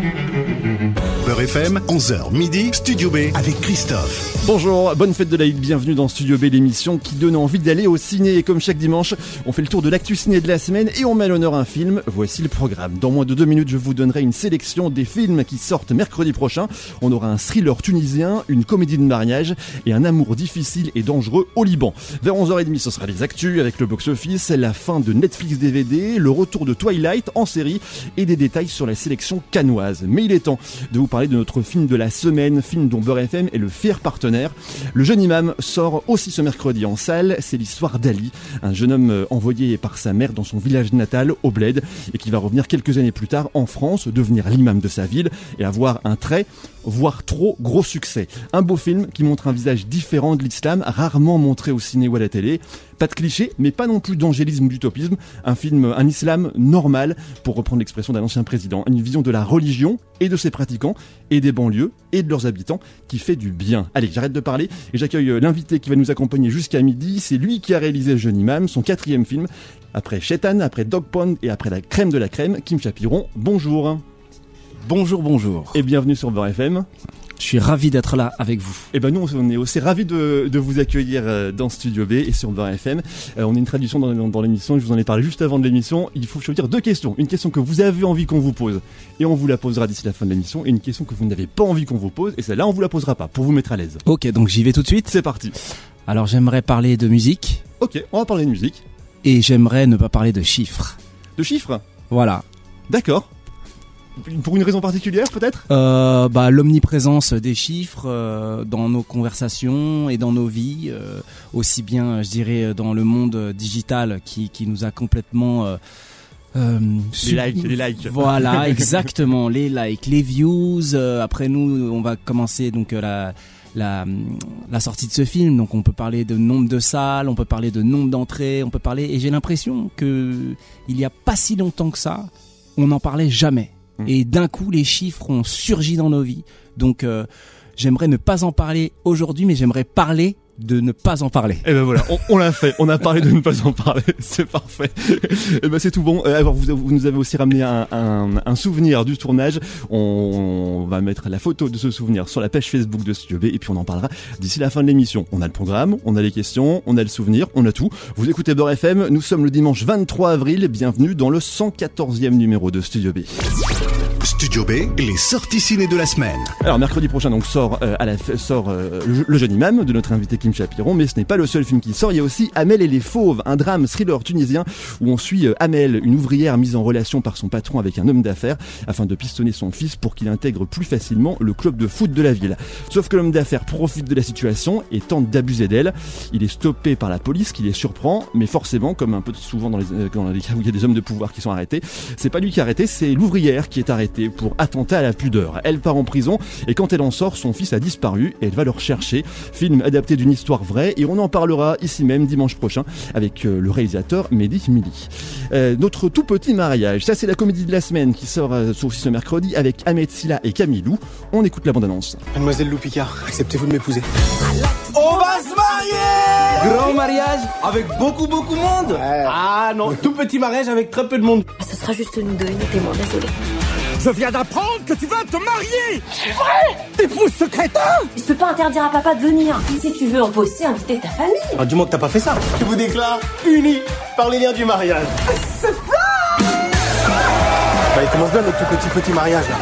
Beurre FM, 11h midi, Studio B avec Christophe. Bonjour, bonne fête de l'Aïd, bienvenue dans Studio B, l'émission qui donne envie d'aller au ciné. Et comme chaque dimanche, on fait le tour de l'actu ciné de la semaine et on met à l'honneur un film. Voici le programme. Dans moins de deux minutes, je vous donnerai une sélection des films qui sortent mercredi prochain. On aura un thriller tunisien, une comédie de mariage et un amour difficile et dangereux au Liban. Vers 11h30, ce sera les actus avec le box-office, la fin de Netflix DVD, le retour de Twilight en série et des détails sur la sélection canoise. Mais il est temps de vous parler de notre film de la semaine, film dont Beurre FM est le fier partenaire. Le jeune imam sort aussi ce mercredi en salle. C'est l'histoire d'Ali, un jeune homme euh, envoyé par sa mère dans son village natal, au Bled, et qui va revenir quelques années plus tard en France, devenir l'imam de sa ville et avoir un très, voire trop gros succès. Un beau film qui montre un visage différent de l'islam, rarement montré au ciné ou à la télé. Pas de clichés, mais pas non plus d'angélisme d'utopisme. Un film, un islam normal, pour reprendre l'expression d'un ancien président. Une vision de la religion et de ses pratiquants, et des banlieues et de leurs habitants, qui fait du bien. Allez, j'arrête de parler et j'accueille euh, l'invité qui va nous accompagner jusqu'à midi. C'est lui qui a réalisé Jeune Imam, son quatrième film. Après Shetan, après Dog Pond et après la crème de la crème, Kim Chapiron, bonjour. Bonjour, bonjour. Et bienvenue sur Beurre FM. Je suis ravi d'être là avec vous. Et ben nous on est aussi ravis de, de vous accueillir euh, dans Studio B et sur Beurre FM. Euh, on a une traduction dans, dans, dans l'émission, je vous en ai parlé juste avant de l'émission. Il faut choisir deux questions. Une question que vous avez envie qu'on vous pose et on vous la posera d'ici la fin de l'émission. Et une question que vous n'avez pas envie qu'on vous pose et celle-là on vous la posera pas pour vous mettre à l'aise. Ok, donc j'y vais tout de suite. C'est parti. Alors j'aimerais parler de musique Ok, on va parler de musique. et j'aimerais ne pas parler de chiffres. De chiffres? Voilà. D'accord. Pour une raison particulière peut-être? Euh, bah, l'omniprésence des chiffres euh, dans nos conversations et dans nos vies, euh, aussi bien, je dirais, dans le monde digital qui, qui nous a complètement... euh, euh, Les likes, les likes. Voilà, exactement, les likes, les views. euh, après nous, on va commencer donc euh, la, la la sortie de ce film. Donc on peut parler de nombre de salles, on peut parler de nombre d'entrées, on peut parler. Et j'ai l'impression que il y a pas si longtemps que ça, on n'en parlait jamais. Mm. Et d'un coup, les chiffres ont surgi dans nos vies. Donc euh, j'aimerais ne pas en parler aujourd'hui, mais j'aimerais parler de ne pas en parler. Et ben voilà, on, l'a fait. On a parlé de ne pas en parler. C'est parfait. Et ben c'est tout bon. Euh, Alors vous, nous avez aussi ramené un souvenir du tournage. On, va mettre la photo de ce souvenir sur la page Facebook de Studio B et puis on en parlera d'ici la fin de l'émission. On a le programme, on a les questions, on a le souvenir, on a tout. Vous écoutez Beurre FM. Nous sommes le dimanche 23 avril. Bienvenue dans le 114e numéro de Studio B. Studio B, les sorties ciné de la semaine. Alors mercredi prochain donc sort euh, à la sort euh, le, le jeune imam de notre invité Kim Chapiron, mais ce n'est pas le seul film qui sort. Il y a aussi Amel et les fauves, un drame thriller tunisien où on suit euh, Amel, une ouvrière mise en relation par son patron avec un homme d'affaires afin de pistonner son fils pour qu'il intègre plus facilement le club de foot de la ville. Sauf que l'homme d'affaires profite de la situation et tente d'abuser d'elle. Il est stoppé par la police qui les surprend, mais forcément, comme un peu souvent dans les, euh, dans les cas où il y a des hommes de pouvoir qui sont arrêtés, c'est pas lui qui est arrêté, c'est l'ouvrière qui est arrêtée pour attentat à la pudeur. Elle part en prison et quand elle en sort, son fils a disparu et elle va le rechercher. Film adapté d'une histoire vraie et on en parlera ici même dimanche prochain avec euh, le réalisateur Mehdi Mili. Euh, notre tout petit mariage, ça c'est la comédie de la semaine qui sort euh, aussi ce mercredi avec Ahmed Silla et Camille Lou. On écoute la bande-annonce. Mademoiselle Lou Picard, acceptez-vous de m'épouser? On va se marier Grand mariage avec beaucoup beaucoup de monde? Ah non, tout petit mariage avec très peu de monde. Ce sera juste nous deux, mettez-moi, désolé. Je viens d'apprendre que tu vas te marier C'est vrai T'épouses ce crétin Je peux pas interdire à papa de venir. Si tu veux en bosser, inviter ta famille. Ah, dis-moi que t'as pas fait ça. Je vous déclare unis par les liens du mariage. Bah, il commence bien notre tout petit petit mariage là.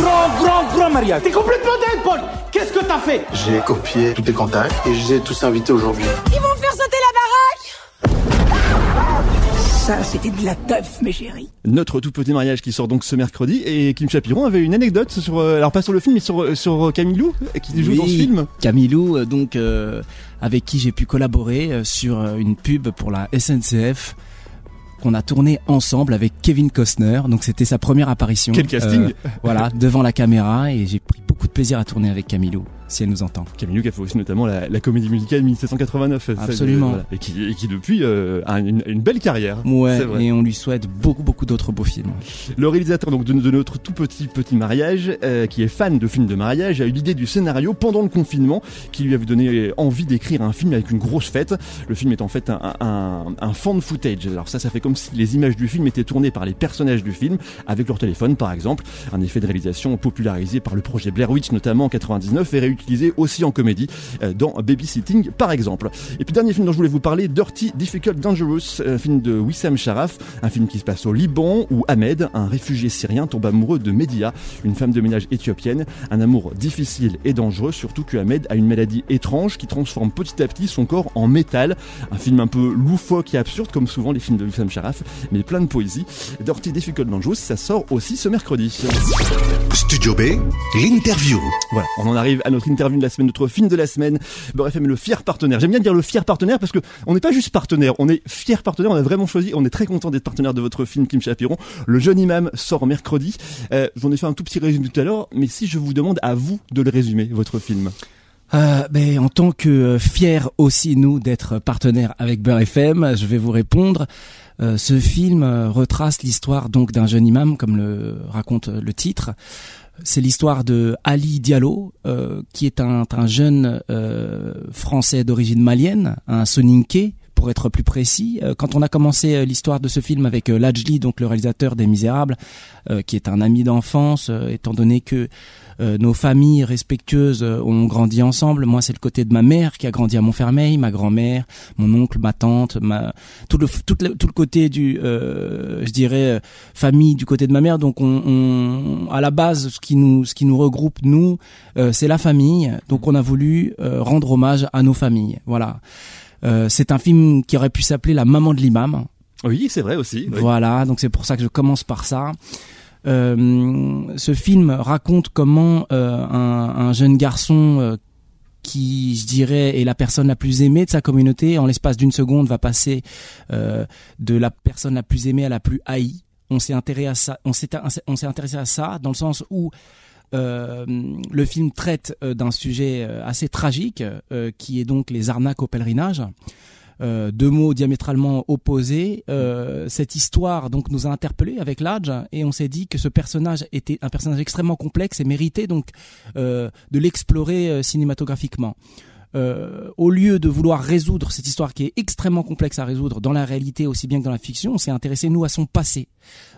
Grand, grand, grand mariage. T'es complètement dingue, Paul Qu'est-ce que t'as fait J'ai copié tous tes contacts et je les ai tous invités aujourd'hui. Ils vont faire sauter la baraque Ça, c'était de la teuf, mes chéris. Notre tout petit mariage qui sort donc ce mercredi et Kim Chapiron avait une anecdote sur, euh, alors pas sur le film mais sur, sur Camille Lou qui joue dans ce film. Camilou, euh, donc euh, avec qui j'ai pu collaborer euh, sur euh, une pub pour la SNCF qu'on a tourné ensemble avec Kevin Costner. Donc c'était sa première apparition. Quel casting Euh, Voilà, devant la caméra et j'ai pris beaucoup de plaisir à tourner avec Camilou. Si elle nous entend. Camille qui a fait aussi notamment la, la comédie musicale 1789. Absolument. Voilà. Et, qui, et qui depuis euh, a une, une belle carrière. Ouais, C'est vrai. et on lui souhaite beaucoup, beaucoup d'autres beaux films. Le réalisateur donc de, de notre tout petit petit mariage, euh, qui est fan de films de mariage, a eu l'idée du scénario pendant le confinement, qui lui avait donné envie d'écrire un film avec une grosse fête. Le film est en fait un, un, un fan footage. Alors ça, ça fait comme si les images du film étaient tournées par les personnages du film avec leur téléphone, par exemple. Un effet de réalisation popularisé par le projet Blair Witch, notamment en 99, et réutilisé aussi en comédie euh, dans Babysitting, par exemple. Et puis dernier film dont je voulais vous parler, Dirty, Difficult, Dangerous, un film de Wissam Sharaf, un film qui se passe au Liban où Ahmed, un réfugié syrien, tombe amoureux de Media, une femme de ménage éthiopienne. Un amour difficile et dangereux, surtout que Ahmed a une maladie étrange qui transforme petit à petit son corps en métal. Un film un peu loufoque et absurde, comme souvent les films de Wissam Sharaf, mais plein de poésie. Dirty, Difficult, Dangerous, ça sort aussi ce mercredi. Studio B, l'interview. Voilà, on en arrive à notre interview de la semaine, notre film de la semaine. FM est le fier partenaire. J'aime bien dire le fier partenaire parce que on n'est pas juste partenaire, on est fier partenaire. On a vraiment choisi, on est très content d'être partenaire de votre film Kim Chapiron. Le jeune imam sort mercredi. Euh, J'en ai fait un tout petit résumé tout à l'heure, mais si je vous demande à vous de le résumer, votre film. Euh, en tant que euh, fier aussi nous d'être partenaire avec Beurre FM, je vais vous répondre. Euh, ce film retrace l'histoire donc d'un jeune imam, comme le raconte le titre. C'est l'histoire de Ali Diallo, qui est un, un jeune français d'origine malienne, un soninké pour être plus précis. Euh, Quand on a commencé euh, l'histoire de ce film avec euh, Lajli, donc le réalisateur des Misérables, qui est un ami d'enfance, étant donné que nos familles respectueuses ont grandi ensemble. Moi, c'est le côté de ma mère qui a grandi à Montfermeil, ma grand-mère, mon oncle, ma tante, ma tout le tout le, tout le côté du, euh, je dirais, famille du côté de ma mère. Donc, on, on à la base, ce qui nous ce qui nous regroupe nous, euh, c'est la famille. Donc, on a voulu euh, rendre hommage à nos familles. Voilà. Euh, c'est un film qui aurait pu s'appeler La maman de l'imam. Oui, c'est vrai aussi. oui. Voilà, donc c'est pour ça que je commence par ça. Euh, ce film raconte comment euh, un, un jeune garçon euh, qui, je dirais, est la personne la plus aimée de sa communauté, en l'espace d'une seconde, va passer euh, de la personne la plus aimée à la plus haïe. On s'est intéressé à ça. On s'est on s'est intéressé à ça dans le sens où euh, le film traite euh, d'un sujet euh, assez tragique, qui est donc les arnaques au pèlerinage. Deux mots diamétralement opposés. Cette histoire donc nous a interpellés avec l'âge et on s'est dit que ce personnage était un personnage extrêmement complexe et méritait donc de l'explorer cinématographiquement. Au lieu de vouloir résoudre cette histoire qui est extrêmement complexe à résoudre dans la réalité aussi bien que dans la fiction, on s'est intéressé nous à son passé.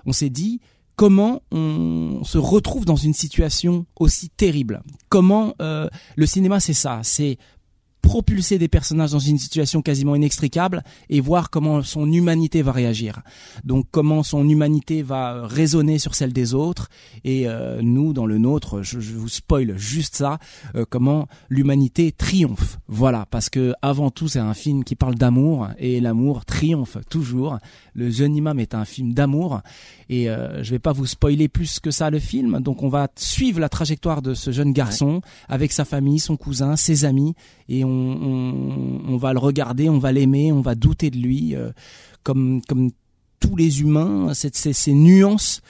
On s'est dit comment on se retrouve dans une situation aussi terrible. Comment euh, le cinéma c'est ça, c'est propulser des personnages dans une situation quasiment inextricable et voir comment son humanité va réagir. Donc comment son humanité va résonner sur celle des autres et euh, nous dans le nôtre, je, je vous spoil juste ça, euh, comment l'humanité triomphe. Voilà, parce que avant tout c'est un film qui parle d'amour et l'amour triomphe toujours. Le jeune imam est un film d'amour et euh, je vais pas vous spoiler plus que ça le film. Donc on va suivre la trajectoire de ce jeune garçon avec sa famille, son cousin, ses amis et on, on, on va le regarder, on va l'aimer, on va douter de lui euh, comme comme tous les humains, ces, ces, ces nuances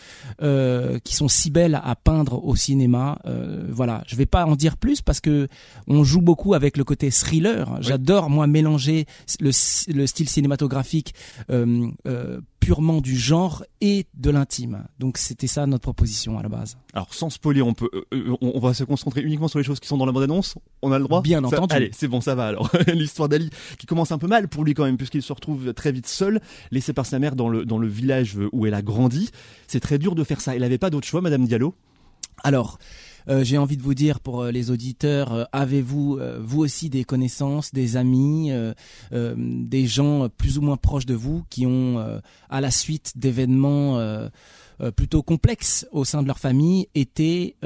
euh, qui sont si belles à peindre au cinéma. Euh, voilà, je vais pas en dire plus parce que on joue beaucoup avec le côté thriller. J'adore moi mélanger le, le style cinématographique euh, purement du genre et de l'intime. Donc c'était ça notre proposition à la base. Alors sans spoiler, on peut, euh, euh, on, va se concentrer uniquement sur les choses qui sont dans la bande-annonce. On a le droit. Bien Ça- entendu. Allez, c'est bon, ça va alors. L'histoire d'Ali qui commence un peu mal pour lui quand même, puisqu'il se retrouve très vite seul, laissé par sa mère dans le dans le village où elle a grandi. C'est très dur de faire ça. Elle avait pas d'autre choix, Madame Diallo? Alors, euh, j'ai envie de vous dire pour euh, les auditeurs, euh, avez-vous vous aussi des connaissances, des amis, des gens plus ou moins proches de vous qui ont, à la suite d'événements plutôt complexes au sein de leur famille, été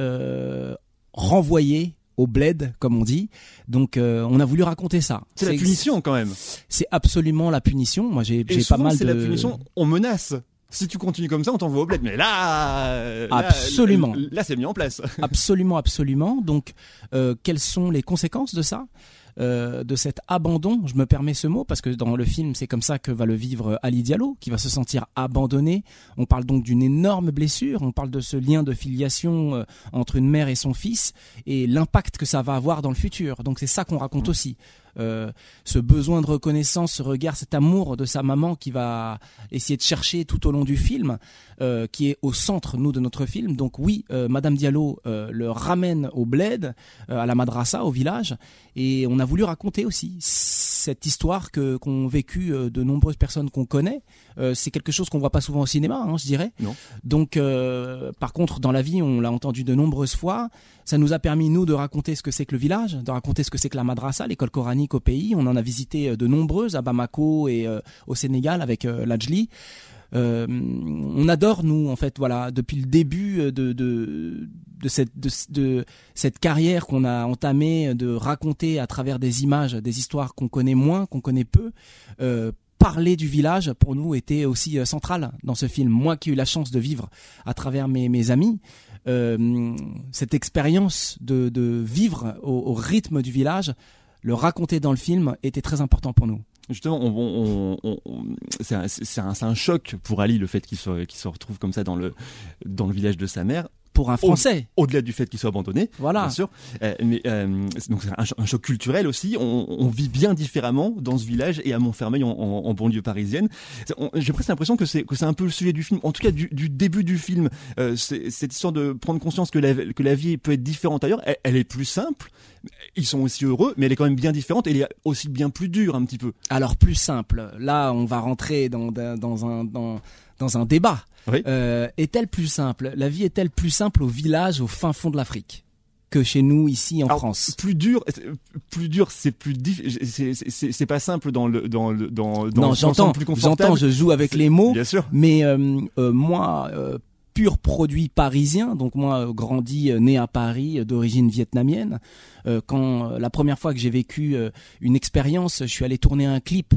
renvoyés au bled, comme on dit. Donc, euh, on a voulu raconter ça. C'est la punition quand même. C'est absolument la punition. Moi, j'ai pas mal c'est de. la punition. On menace. Si tu continues comme ça, on t'envoie au bled. Mais là, euh, là, Absolument. Là, c'est mis en place. Absolument, absolument. Donc, euh, quelles sont les conséquences de ça euh, de cet abandon. Je me permets ce mot parce que dans le film, c'est comme ça que va le vivre Ali Diallo, qui va se sentir abandonné. On parle donc d'une énorme blessure. On parle de ce lien de filiation entre une mère et son fils et l'impact que ça va avoir dans le futur. Donc c'est ça qu'on raconte aussi. Euh, ce besoin de reconnaissance, ce regard, cet amour de sa maman qui va essayer de chercher tout au long du film, euh, qui est au centre, nous, de notre film. Donc oui, euh, Madame Diallo le ramène au bled, à la madrasa, au village, et on a voulu raconter aussi cette histoire que qu'ont vécu de nombreuses personnes qu'on connaît. c'est quelque chose qu'on voit pas souvent au cinéma, hein, je dirais. Non. Donc, par contre, dans la vie, on l'a entendu de nombreuses fois. Ça nous a permis, nous, de raconter ce que c'est que le village, de raconter ce que c'est que la madrasa, l'école coranique au pays. On en a visité euh, de nombreuses à Bamako et euh, au Sénégal avec euh, l'Ajli. on adore nous en fait voilà depuis le début de de, de cette de, cette carrière qu'on a entamée de raconter à travers des images des histoires qu'on connaît moins qu'on connaît peu. Parler du village pour nous était aussi central dans ce film. Moi qui ai eu la chance de vivre à travers mes mes amis euh, cette expérience de, de vivre au, rythme du village, le raconter dans le film était très important pour nous. Justement, c'est un, choc pour Ali le fait qu'il se, se retrouve comme ça dans le, dans le village de sa mère pour un Français. Au-delà du fait qu'il soit abandonné, voilà. bien sûr. Euh, mais euh, donc c'est un, un, choc culturel aussi. On, on, vit bien différemment dans ce village et à Montfermeil en, en, en banlieue parisienne. J'ai presque l'impression que c'est que c'est un peu le sujet du film, en tout cas du, du début du film. Euh, cette histoire de prendre conscience que la, que la vie peut être différente ailleurs. Elle, elle, est plus simple. Ils sont aussi heureux, mais elle est quand même bien différente. Et elle est aussi bien plus dure un petit peu. Alors plus simple. Là, on va rentrer dans, dans un dans dans un débat. Oui. Euh, est-elle plus simple? La vie est-elle plus simple au village, au fin fond de l'Afrique que chez nous ici en Alors, France? Plus dur, plus dur, c'est plus c'est pas simple dans le dans le dans, dans non j'entends j'entends je joue avec les mots bien sûr mais euh, euh, moi euh, pur produit parisien, donc moi grandi né à Paris d'origine vietnamienne. Euh, quand la première fois que j'ai vécu une expérience, je suis allé tourner un clip euh,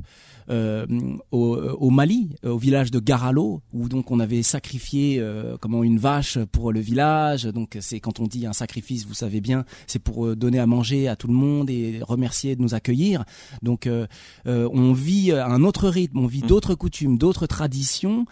au, au, Mali, au village de Garalo, où donc on avait sacrifié euh, comment une vache pour le village. Donc c'est quand on dit un sacrifice, vous savez bien, c'est pour donner à manger à tout le monde et remercier de nous accueillir. Donc on vit un autre rythme, on vit d'autres coutumes, d'autres traditions.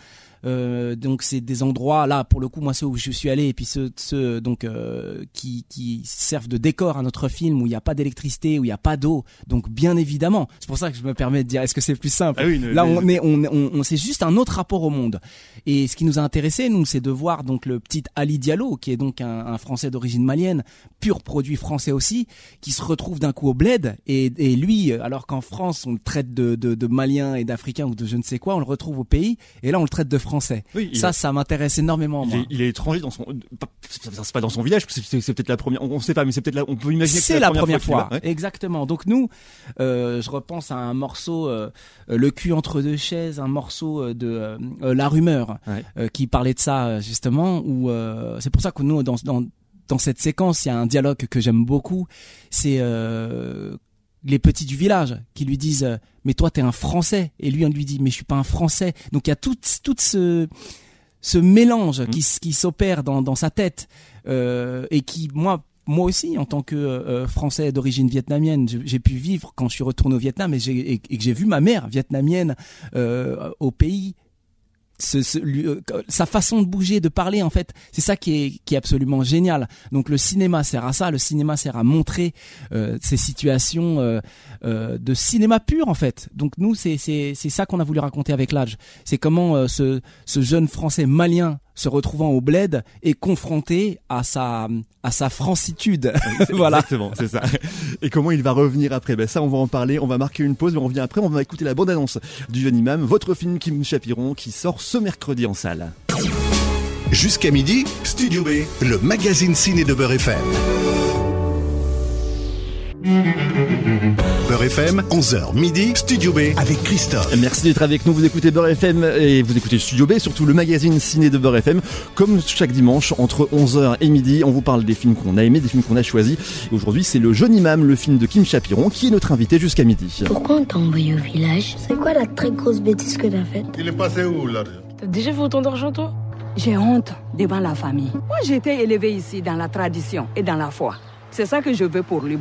Euh, donc c'est des endroits là pour le coup moi ceux où je suis allé et puis ceux, ceux donc euh, qui, qui servent de décor à notre film où il n'y a pas d'électricité où il n'y a pas d'eau. Donc bien évidemment c'est pour ça que je me permets de dire est-ce que c'est plus simple ah oui, là on est on, on, on c'est juste un autre rapport au monde. Et ce qui nous a intéressé nous c'est de voir donc le petit Ali Diallo qui est donc un, un français d'origine malienne pur produit français aussi qui se retrouve d'un coup au bled. Et, et lui alors qu'en France on le traite de, de, de malien et d'africain ou de je ne sais quoi on le retrouve au pays. Et là on le traite de français oui, ça, ça m'intéresse énormément. Il. Est, il est étranger dans son. C'est pas dans son village, c'est peut-être la première. On sait pas, mais c'est peut-être. On peut imaginer. C'est la, la, première fois. fois. Ouais. Exactement. Donc nous, euh, je repense à un morceau, euh, le cul entre deux chaises, un morceau de euh, La Rumeur, ouais. qui parlait de ça justement. Où c'est pour ça que nous, dans, dans dans cette séquence, il y a un dialogue que j'aime beaucoup. C'est euh, les petits du village qui lui disent euh, mais toi t'es un français et lui on lui dit mais je suis pas un français donc il y a tout ce ce mélange qui qui s'opère dans dans sa tête euh, et qui moi moi aussi, en tant que euh, français d'origine vietnamienne, j'ai pu vivre quand je suis retourné au Vietnam et, que j'ai vu ma mère vietnamienne au pays ce, ce, lui, euh, sa façon de bouger, de parler, en fait, c'est ça qui est, qui est absolument génial. Donc le cinéma sert à ça, le cinéma sert à montrer euh, ces situations euh, de cinéma pur, en fait. Donc nous, c'est ça qu'on a voulu raconter avec l'âge. C'est comment ce, ce jeune Français malien se retrouvant au bled est confronté à sa à sa francitude. voilà. Exactement, c'est ça. Et comment il va revenir après? Ben ça, on va en parler. On va marquer une pause, mais on revient après. On va écouter la bande-annonce du jeune imam, votre film Kim Chapiron, qui sort ce mercredi en salle. Jusqu'à midi, Studio B, le magazine ciné de Beurre FM. Beurre FM, 11h midi, Studio B avec Christophe. Merci d'être avec nous. Vous écoutez Beurre FM et vous écoutez Studio B, surtout le magazine ciné de Beurre FM. Comme chaque dimanche, entre 11h et midi, on vous parle des films qu'on a aimés, des films qu'on a choisis. Et aujourd'hui, c'est Le Jeune Imam, le film de Kim Chapiron, qui est notre invité jusqu'à midi. Pourquoi on t'a envoyé au village? C'est quoi la très grosse bêtise que t'as faite? Il est passé où l'argent T'as déjà fait autant d'argent toi? J'ai honte devant la famille. Moi, j'ai été élevé ici dans la tradition et dans la foi. C'est ça que je veux pour lui.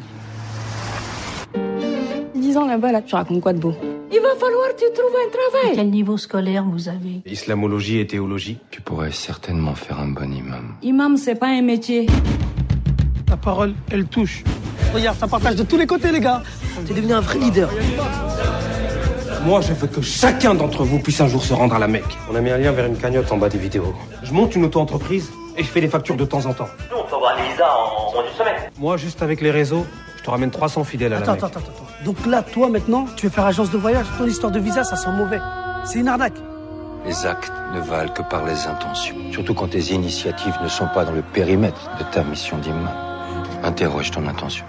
6 ans là-bas, là, tu racontes quoi de beau? Il va falloir que tu trouves un travail. Quel niveau scolaire vous avez? Islamologie et théologie. Tu pourrais certainement faire un bon imam. Imam, c'est pas un métier. Ta parole, elle touche. Regarde, ça partage de tous les côtés, les gars. T'es devenu un vrai leader. Moi, je veux que chacun d'entre vous puisse un jour se rendre à la Mecque. On a mis un lien vers une cagnotte en bas des vidéos. Je monte une auto-entreprise et je fais des factures de temps en temps. Nous, on peut avoir les visas en moins d'une semaine. Moi, juste avec les réseaux, je te ramène 300 fidèles à la Mecque. attends, attends, attends. Donc là, toi, maintenant, tu veux faire agence de voyage. Ton histoire de visa, ça sent mauvais. C'est une arnaque. Les actes ne valent que par les intentions. Surtout quand tes initiatives ne sont pas dans le périmètre de ta mission d'imam. Interroge ton intention.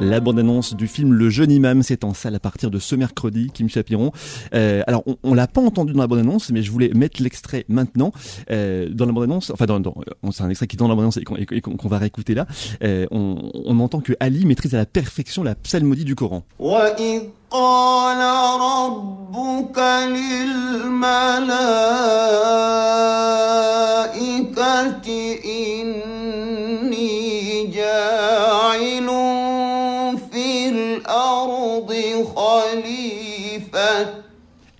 La bande-annonce du film Le Jeune Imam, c'est en salle à partir de ce mercredi, Kim Chapiron. Euh, alors, on, on l'a pas entendu dans la bande-annonce, mais je voulais mettre l'extrait maintenant. Euh, dans la bande-annonce, enfin, dans, dans, euh, c'est un extrait qui est dans la bande-annonce et qu'on va réécouter là. Euh, on, on entend que Ali maîtrise à la perfection la psalmodie du Coran.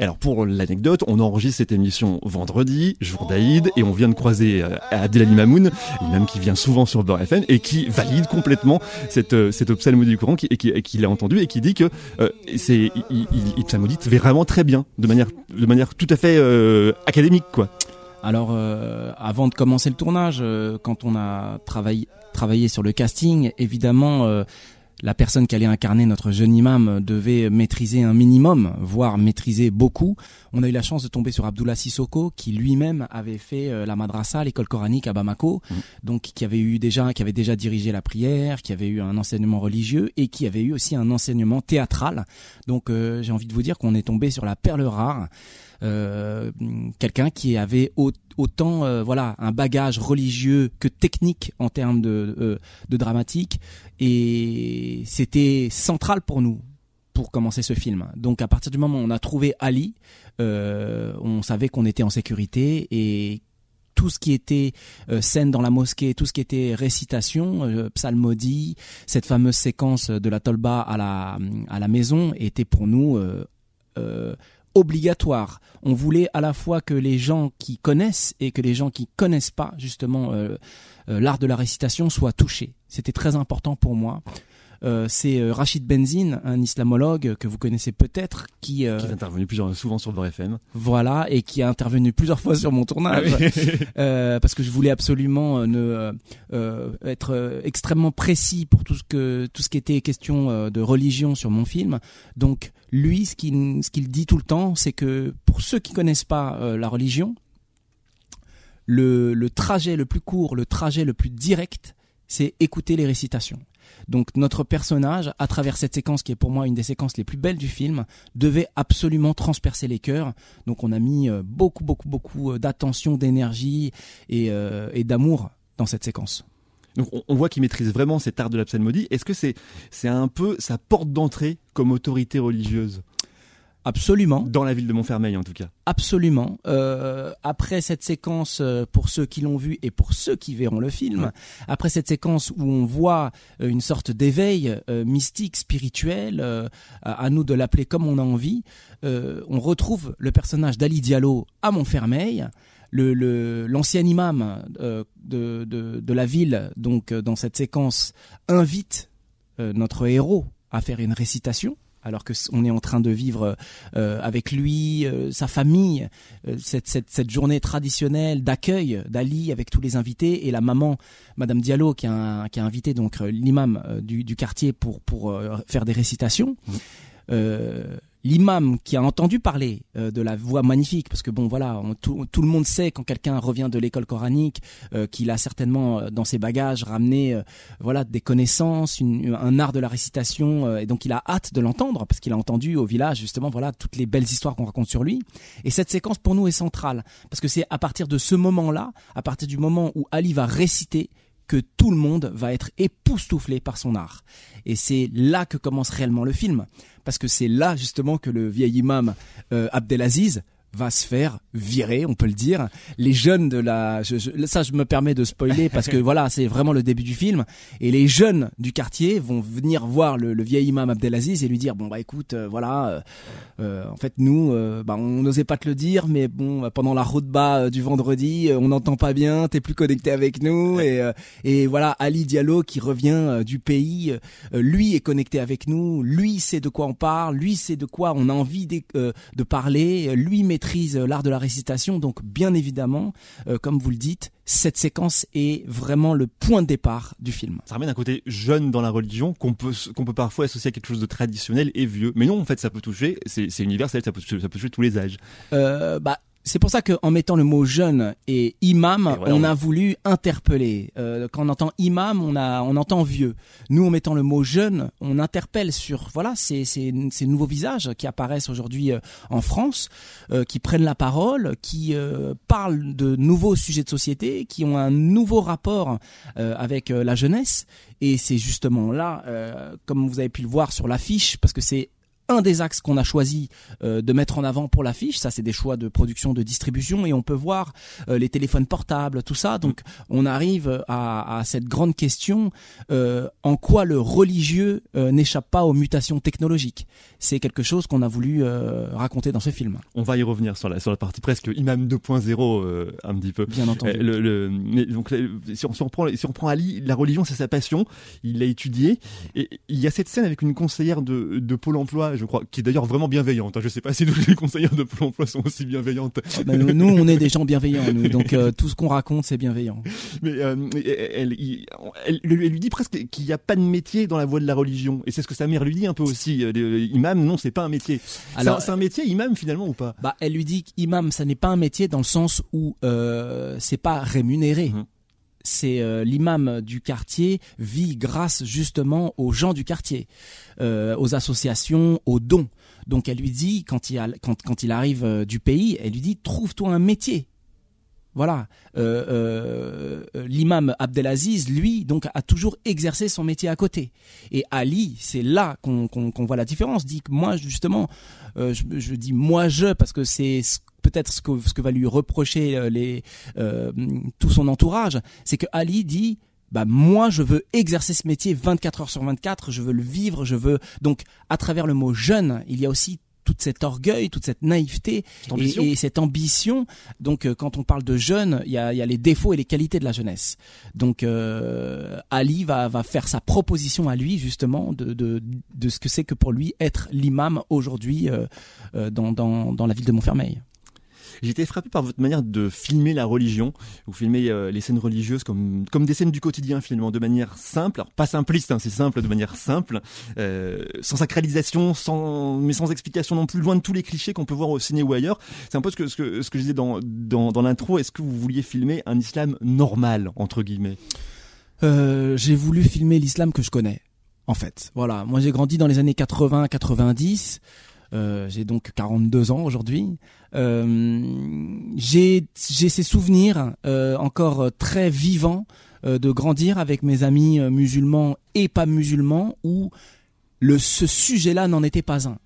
Alors pour l'anecdote, on enregistre cette émission vendredi, jour d'Aïd, et on vient de croiser euh, Abdelali Mamoun, l'imam qui vient souvent sur Beurre FM et qui valide complètement cette euh, cette psalmodie du Coran qui, qui, l'a entendu et qui dit que euh, c'est il, il, vraiment très bien, de manière de manière tout à fait académique quoi. Alors, avant de commencer le tournage, quand on a travaillé, sur le casting, évidemment, la personne qui allait incarner notre jeune imam devait maîtriser un minimum, voire maîtriser beaucoup. On a eu la chance de tomber sur Abdullah Sissoko, qui lui-même avait fait euh, la madrasa, l'école coranique à Bamako, donc qui avait eu déjà, qui avait déjà dirigé la prière, qui avait eu un enseignement religieux et qui avait eu aussi un enseignement théâtral. Donc, euh, j'ai envie de vous dire qu'on est tombé sur la perle rare. Euh, quelqu'un qui avait au- autant euh, voilà un bagage religieux que technique en termes de, euh, de dramatique et c'était central pour nous pour commencer ce film. Donc à partir du moment où on a trouvé Ali, euh, on savait qu'on était en sécurité et tout ce qui était scène dans la mosquée, tout ce qui était récitation, psalmodie, cette fameuse séquence de la tolba à la à la maison était pour nous obligatoire. On voulait à la fois que les gens qui connaissent et que les gens qui connaissent pas justement euh, euh, l'art de la récitation soient touchés. C'était très important pour moi. Euh, c'est euh, Rachid Benzine, un islamologue que vous connaissez peut-être, qui, euh, Qui est intervenu plusieurs souvent sur Beurre FM. voilà, et qui a intervenu plusieurs fois sur mon tournage, Ah oui. Euh, parce que je voulais absolument ne être extrêmement précis pour tout ce que tout ce qui était question de religion sur mon film. Donc lui, ce qu'il ce dit tout le temps, c'est que pour ceux qui connaissent pas euh, la religion, le, le trajet le plus court, le trajet le plus direct, c'est écouter les récitations. Donc notre personnage, à travers cette séquence qui est pour moi une des séquences les plus belles du film, devait absolument transpercer les cœurs. Donc on a mis euh, beaucoup, beaucoup, beaucoup euh, d'attention, d'énergie et, euh, et d'amour dans cette séquence. Donc on, on voit qu'il maîtrise vraiment cet art de la psalmodie. Est-ce que c'est c'est un peu sa porte d'entrée comme autorité religieuse? Absolument. Dans la ville de Montfermeil en tout cas. Absolument. Euh, après cette séquence, euh, pour ceux qui l'ont vu et pour ceux qui verront le film, après cette séquence où on voit euh, une sorte d'éveil euh, mystique, spirituel, euh, à, nous de l'appeler comme on a envie, on retrouve le personnage d'Ali Diallo à Montfermeil. Le, le- l'ancien imam euh, de, de, de la ville, donc euh, dans cette séquence, invite euh, notre héros à faire une récitation alors que s- on est en train de vivre euh, avec lui, euh, sa famille, euh, cette, cette, cette journée traditionnelle d'accueil d'Ali avec tous les invités et la maman, Madame Diallo, qui a, qui a invité donc l'imam du, du quartier pour, pour faire des récitations. Euh, L'imam qui a entendu parler euh, de la voix magnifique, parce que bon voilà, tout, tout le monde sait quand quelqu'un revient de l'école coranique euh, qu'il a certainement euh, dans ses bagages ramené euh, voilà des connaissances, une- un art de la récitation, euh, et donc il a hâte de l'entendre parce qu'il a entendu au village justement voilà toutes les belles histoires qu'on raconte sur lui. Et cette séquence pour nous est centrale parce que c'est à partir de ce moment-là, à partir du moment où Ali va réciter que tout le monde va être époustouflé par son art. Et c'est là que commence réellement le film, parce que c'est là justement que le vieil imam euh, Abdelaziz va se faire virer, on peut le dire. Les jeunes de la, je, je, ça je me permets de spoiler parce que voilà, c'est vraiment le début du film. Et les jeunes du quartier vont venir voir le, le vieil imam Abdelaziz et lui dire bon bah écoute, euh, voilà, euh, euh, en fait nous, bah, on n'osait pas te le dire, mais bon pendant la route bas du vendredi, on n'entend pas bien, t'es plus connecté avec nous et et voilà Ali Diallo qui revient du pays, lui est connecté avec nous, lui sait de quoi on parle, lui sait de quoi on a envie de, de parler, lui met maîtrise euh, l'art de la récitation. Donc bien évidemment, euh, comme vous le dites, cette séquence est vraiment le point de départ du film. Ça ramène un côté jeune dans la religion qu'on peut qu'on peut parfois associer à quelque chose de traditionnel et vieux. Mais non, en fait, ça peut toucher, c'est universel, ça peut, ça peut toucher tous les âges. Euh, bah c'est pour ça qu'en mettant le mot jeune et imam, on a voulu interpeller. Euh, quand on entend imam, on a, on entend vieux. Nous, en mettant le mot jeune, on interpelle sur voilà ces, ces, ces nouveaux visages qui apparaissent aujourd'hui euh, en France, euh, qui prennent la parole, qui euh, parlent de nouveaux sujets de société, qui ont un nouveau rapport avec la jeunesse. Et c'est justement là, comme vous avez pu le voir sur l'affiche, parce que c'est un des axes qu'on a choisi euh, de mettre en avant pour l'affiche. Ça, c'est des choix de production, de distribution, et on peut voir euh, les téléphones portables, tout ça. Donc, on arrive à, à cette grande question euh, en quoi le religieux n'échappe pas aux mutations technologiques. C'est quelque chose qu'on a voulu raconter dans ce film. On va y revenir sur la sur la partie presque imam 2.0 un petit peu. Bien entendu. Le, le, mais donc, si on, si on prend si on prend Ali, la religion, c'est sa passion. Il l'a étudié. Et il y a cette scène avec une conseillère de, de Pôle Emploi je crois, qui est d'ailleurs vraiment bienveillante. Hein. Je sais pas si tous les conseillers de Pôle emploi sont aussi bienveillantes. Ah bah, nous, on est des gens bienveillants, nous, donc euh, tout ce qu'on raconte, c'est bienveillant. Mais euh, elle, elle, lui dit presque qu'il n'y a pas de métier dans la voie de la religion, et c'est ce que sa mère lui dit un peu aussi. Euh, imam, non, c'est pas un métier. Alors, c'est un, métier, imam, finalement ou pas? Bah, elle lui dit qu'imam, ça n'est pas un métier dans le sens où euh, c'est pas rémunéré. Mmh c'est euh, l'imam du quartier vit grâce justement aux gens du quartier, euh, aux associations, aux dons. Donc elle lui dit quand il, arrive euh, du pays, elle lui dit trouve-toi un métier. Voilà, l'imam Abdelaziz, lui, donc a toujours exercé son métier à côté. Et Ali, c'est là qu'on voit la différence. Dit que moi, justement, je, je, dis moi je parce que c'est peut-être ce que, va lui reprocher euh, euh, tout son entourage, c'est que Ali dit bah moi je veux exercer ce métier 24 heures sur 24, je veux le vivre, je veux donc à travers le mot jeune, il y a aussi toute cet orgueil, toute cette naïveté et, cette ambition. Donc, euh, quand on parle de jeune, il y a, y a, les défauts et les qualités de la jeunesse. Donc, euh, Ali va, va faire sa proposition à lui justement de, de, de ce que c'est que pour lui être l'imam aujourd'hui euh, dans, dans, dans la ville de Montfermeil. Été frappé par votre manière de filmer la religion. Vous filmez euh, les scènes religieuses comme, comme des scènes du quotidien finalement, de manière simple. Alors pas simpliste, hein, c'est simple, de manière simple, euh, sans sacralisation, sans, mais sans explication non plus, loin de tous les clichés qu'on peut voir au ciné ou ailleurs. C'est un peu ce que, ce que, ce que je disais dans, dans, dans l'intro. Est-ce que vous vouliez filmer un islam normal, entre guillemets? Euh, J'ai voulu filmer l'islam que je connais en fait. Voilà, moi j'ai grandi dans les années 80-90. Euh, j'ai donc 42 ans aujourd'hui. Euh, j'ai ces souvenirs euh, encore très vivants euh, de grandir avec mes amis euh, musulmans et pas musulmans où le ce sujet-là n'en était pas un.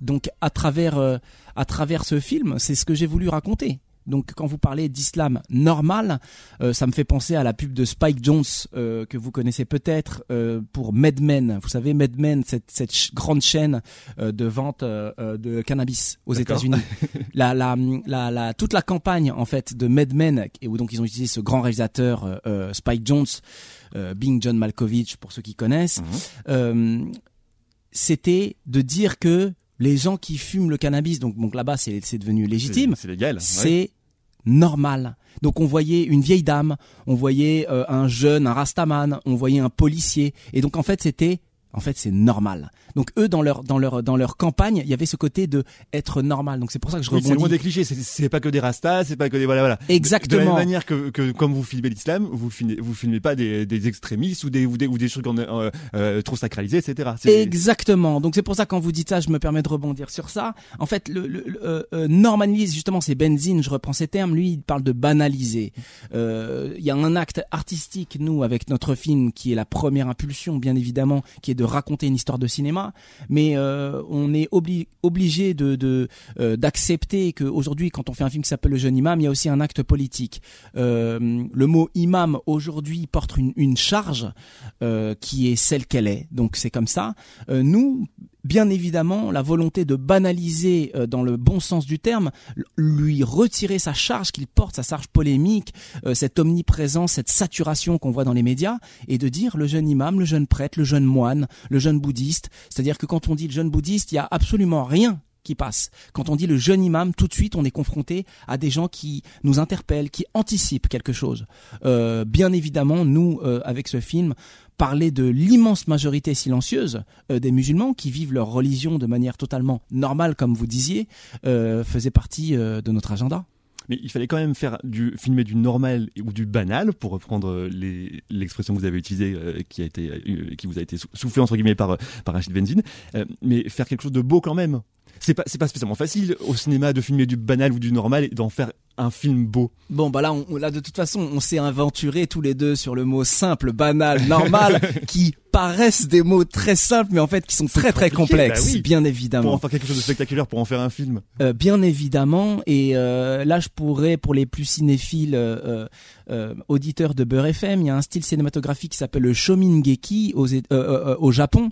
Donc à travers à travers ce film, c'est ce que j'ai voulu raconter. Donc quand vous parlez d'islam normal, euh, ça me fait penser à la pub de Spike Jones euh, que vous connaissez peut-être euh, pour MedMen. Vous savez MedMen, cette, cette grande chaîne de vente de cannabis aux États-Unis. la, la, la, la, toute la campagne en fait de MedMen et où donc ils ont utilisé ce grand réalisateur Spike Jones, Bing John Malkovich pour ceux qui connaissent. Mhm. c'était de dire que les gens qui fument le cannabis, donc, donc là-bas c'est devenu légitime, c'est légal, c'est normal. Donc on voyait une vieille dame, on voyait euh, un jeune, un rastaman, on voyait un policier, et donc en fait c'était en fait, c'est normal. Donc eux, dans leur dans leur dans leur campagne, il y avait ce côté de être normal. Donc c'est pour ça que je rebondis. c'est loin des clichés. C'est pas que des rastas, c'est pas que des voilà voilà. Exactement. De, la même manière que, que comme vous filmez l'islam, vous filmez vous filmez pas des, des extrémistes ou des ou des, ou des trucs euh, euh, trop sacralisés, etc. Exactement. Donc c'est pour ça que quand vous dites ça, je me permets de rebondir sur ça. En fait, le, le, euh, euh normalise justement, c'est Benzine. Je reprends ces termes. Lui, il parle de banaliser. Il y a un acte artistique, nous, avec notre film, qui est la première impulsion, bien évidemment, qui est de raconter une histoire de cinéma, mais euh, on est obligé de d'accepter qu'aujourd'hui, quand on fait un film qui s'appelle Le jeune imam, il y a aussi un acte politique. le mot imam aujourd'hui porte une, une charge qui est celle qu'elle est, donc c'est comme ça. nous, bien évidemment la volonté de banaliser euh, dans le bon sens du terme, lui retirer sa charge qu'il porte, sa charge polémique, euh, cette omniprésence, cette saturation qu'on voit dans les médias, et de dire le jeune imam, le jeune prêtre, le jeune moine, le jeune bouddhiste. C'est-à-dire que quand on dit le jeune bouddhiste, il y a absolument rien passe. Quand on dit le jeune imam, tout de suite, on est confronté à des gens qui nous interpellent, qui anticipent quelque chose. Euh, bien évidemment, nous, avec ce film, parler de l'immense majorité silencieuse euh, des musulmans qui vivent leur religion de manière totalement normale, comme vous disiez, euh, faisait partie euh, de notre agenda. Mais il fallait quand même faire du filmer du normal ou du banal, pour reprendre l'expression que vous avez utilisée, qui a été, qui vous a été soufflée entre guillemets par par Rachid Benzine, mais faire quelque chose de beau quand même. C'est pas spécialement facile au cinéma de filmer du banal ou du normal et d'en faire un film beau. Bon bah là, on, là de toute façon, on s'est aventuré tous les deux sur le mot simple, banal, normal, qui paraissent des mots très simples, mais en fait qui sont très très complexes, bah oui. bien évidemment. Pour en faire quelque chose de spectaculaire, pour en faire un film. Euh, bien évidemment, et euh, là je pourrais, pour les plus cinéphiles euh, auditeurs de Beurre FM, il y a un style cinématographique qui s'appelle le Shomingeki au, au Japon,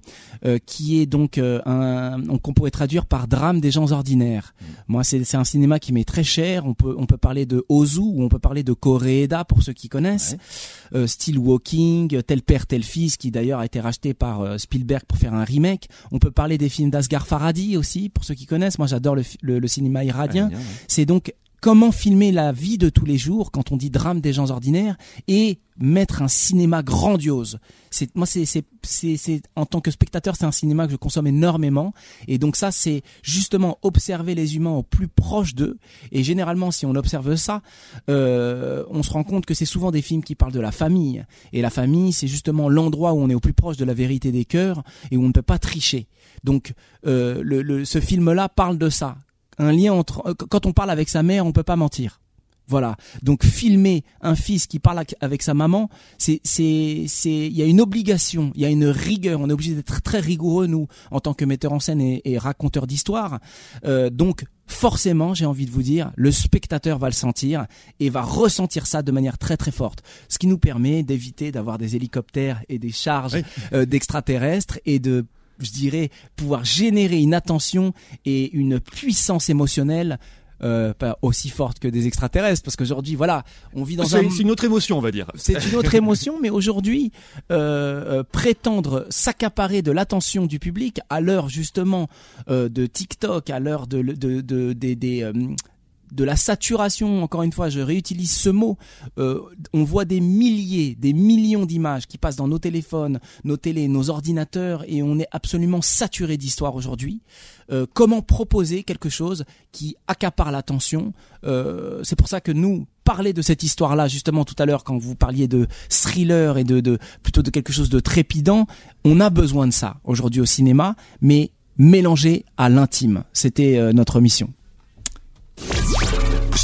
qui est donc un, qu'on pourrait traduire par drame des gens ordinaires. Mm. Moi, c'est un cinéma qui m'est très cher. On peut on peut parler de Ozu ou on peut parler de Koreeda pour ceux qui connaissent. style Walking, tel père tel fils, qui d'ailleurs a été racheté par euh, Spielberg pour faire un remake. On peut parler des films d'Asghar Farhadi aussi, pour ceux qui connaissent. Moi, j'adore le, cinéma iradien. C'est donc comment filmer la vie de tous les jours quand on dit drame des gens ordinaires et mettre un cinéma grandiose. C'est moi c'est c'est en tant que spectateur, c'est un cinéma que je consomme énormément et donc ça c'est justement observer les humains au plus proche d'eux et généralement si on observe ça, euh, on se rend compte que c'est souvent des films qui parlent de la famille et la famille, c'est justement l'endroit où on est au plus proche de la vérité des cœurs et où on ne peut pas tricher. Donc euh, ce film-là parle de ça un lien entre euh, quand on parle avec sa mère, on peut pas mentir. Voilà. Donc filmer un fils qui parle avec sa maman, c'est c'est c'est il y a une obligation, il y a une rigueur. On est obligé d'être très rigoureux nous en tant que metteur en scène et, et raconteur d'histoire. Euh, donc forcément, j'ai envie de vous dire, le spectateur va le sentir et va ressentir ça de manière très très forte. Ce qui nous permet d'éviter d'avoir des hélicoptères et des charges euh, d'extraterrestres et de je dirais, pouvoir générer une attention et une puissance émotionnelle euh, pas aussi forte que des extraterrestres parce qu'aujourd'hui voilà on vit dans un c'est une autre émotion on va dire. C'est une autre émotion mais aujourd'hui euh, euh, prétendre s'accaparer de l'attention du public à l'heure justement euh, de TikTok à l'heure de, de, de, des, des euh, de la saturation, encore une fois, je réutilise ce mot, euh, on voit des milliers, des millions d'images qui passent dans nos téléphones, nos télés, nos ordinateurs, et on est absolument saturé d'histoire aujourd'hui. Euh, comment proposer quelque chose qui accapare l'attention euh, C'est pour ça que nous, parler de cette histoire-là, justement tout à l'heure, quand vous parliez de thriller et de, de plutôt de quelque chose de trépidant, on a besoin de ça aujourd'hui au cinéma, mais mélangé à l'intime. C'était notre mission.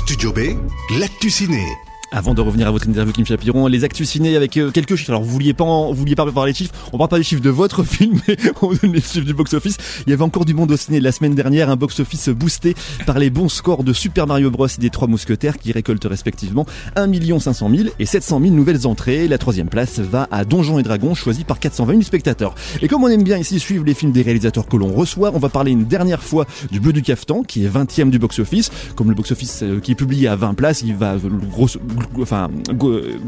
Studio B, l'actu ciné. Avant de revenir à votre interview Kim Chapiron, les actus ciné avec euh, quelques chiffres. Alors vous vouliez pas, vous vouliez pas parler les chiffres. On parle pas des chiffres de votre film, mais on donne les chiffres du box-office. Il y avait encore du monde au ciné la semaine dernière, un box-office boosté par les bons scores de Super Mario Bros et des Trois Mousquetaires qui récoltent respectivement 1 500 000 et 700 000 nouvelles entrées. La troisième place va à Donjons et Dragons, choisi par 420 000 spectateurs. Et comme on aime bien ici suivre les films des réalisateurs que l'on reçoit, on va parler une dernière fois du Bleu du Caftan, qui est 20e du box-office. Comme le box-office euh, qui est publié à 20 places, il va grosso, enfin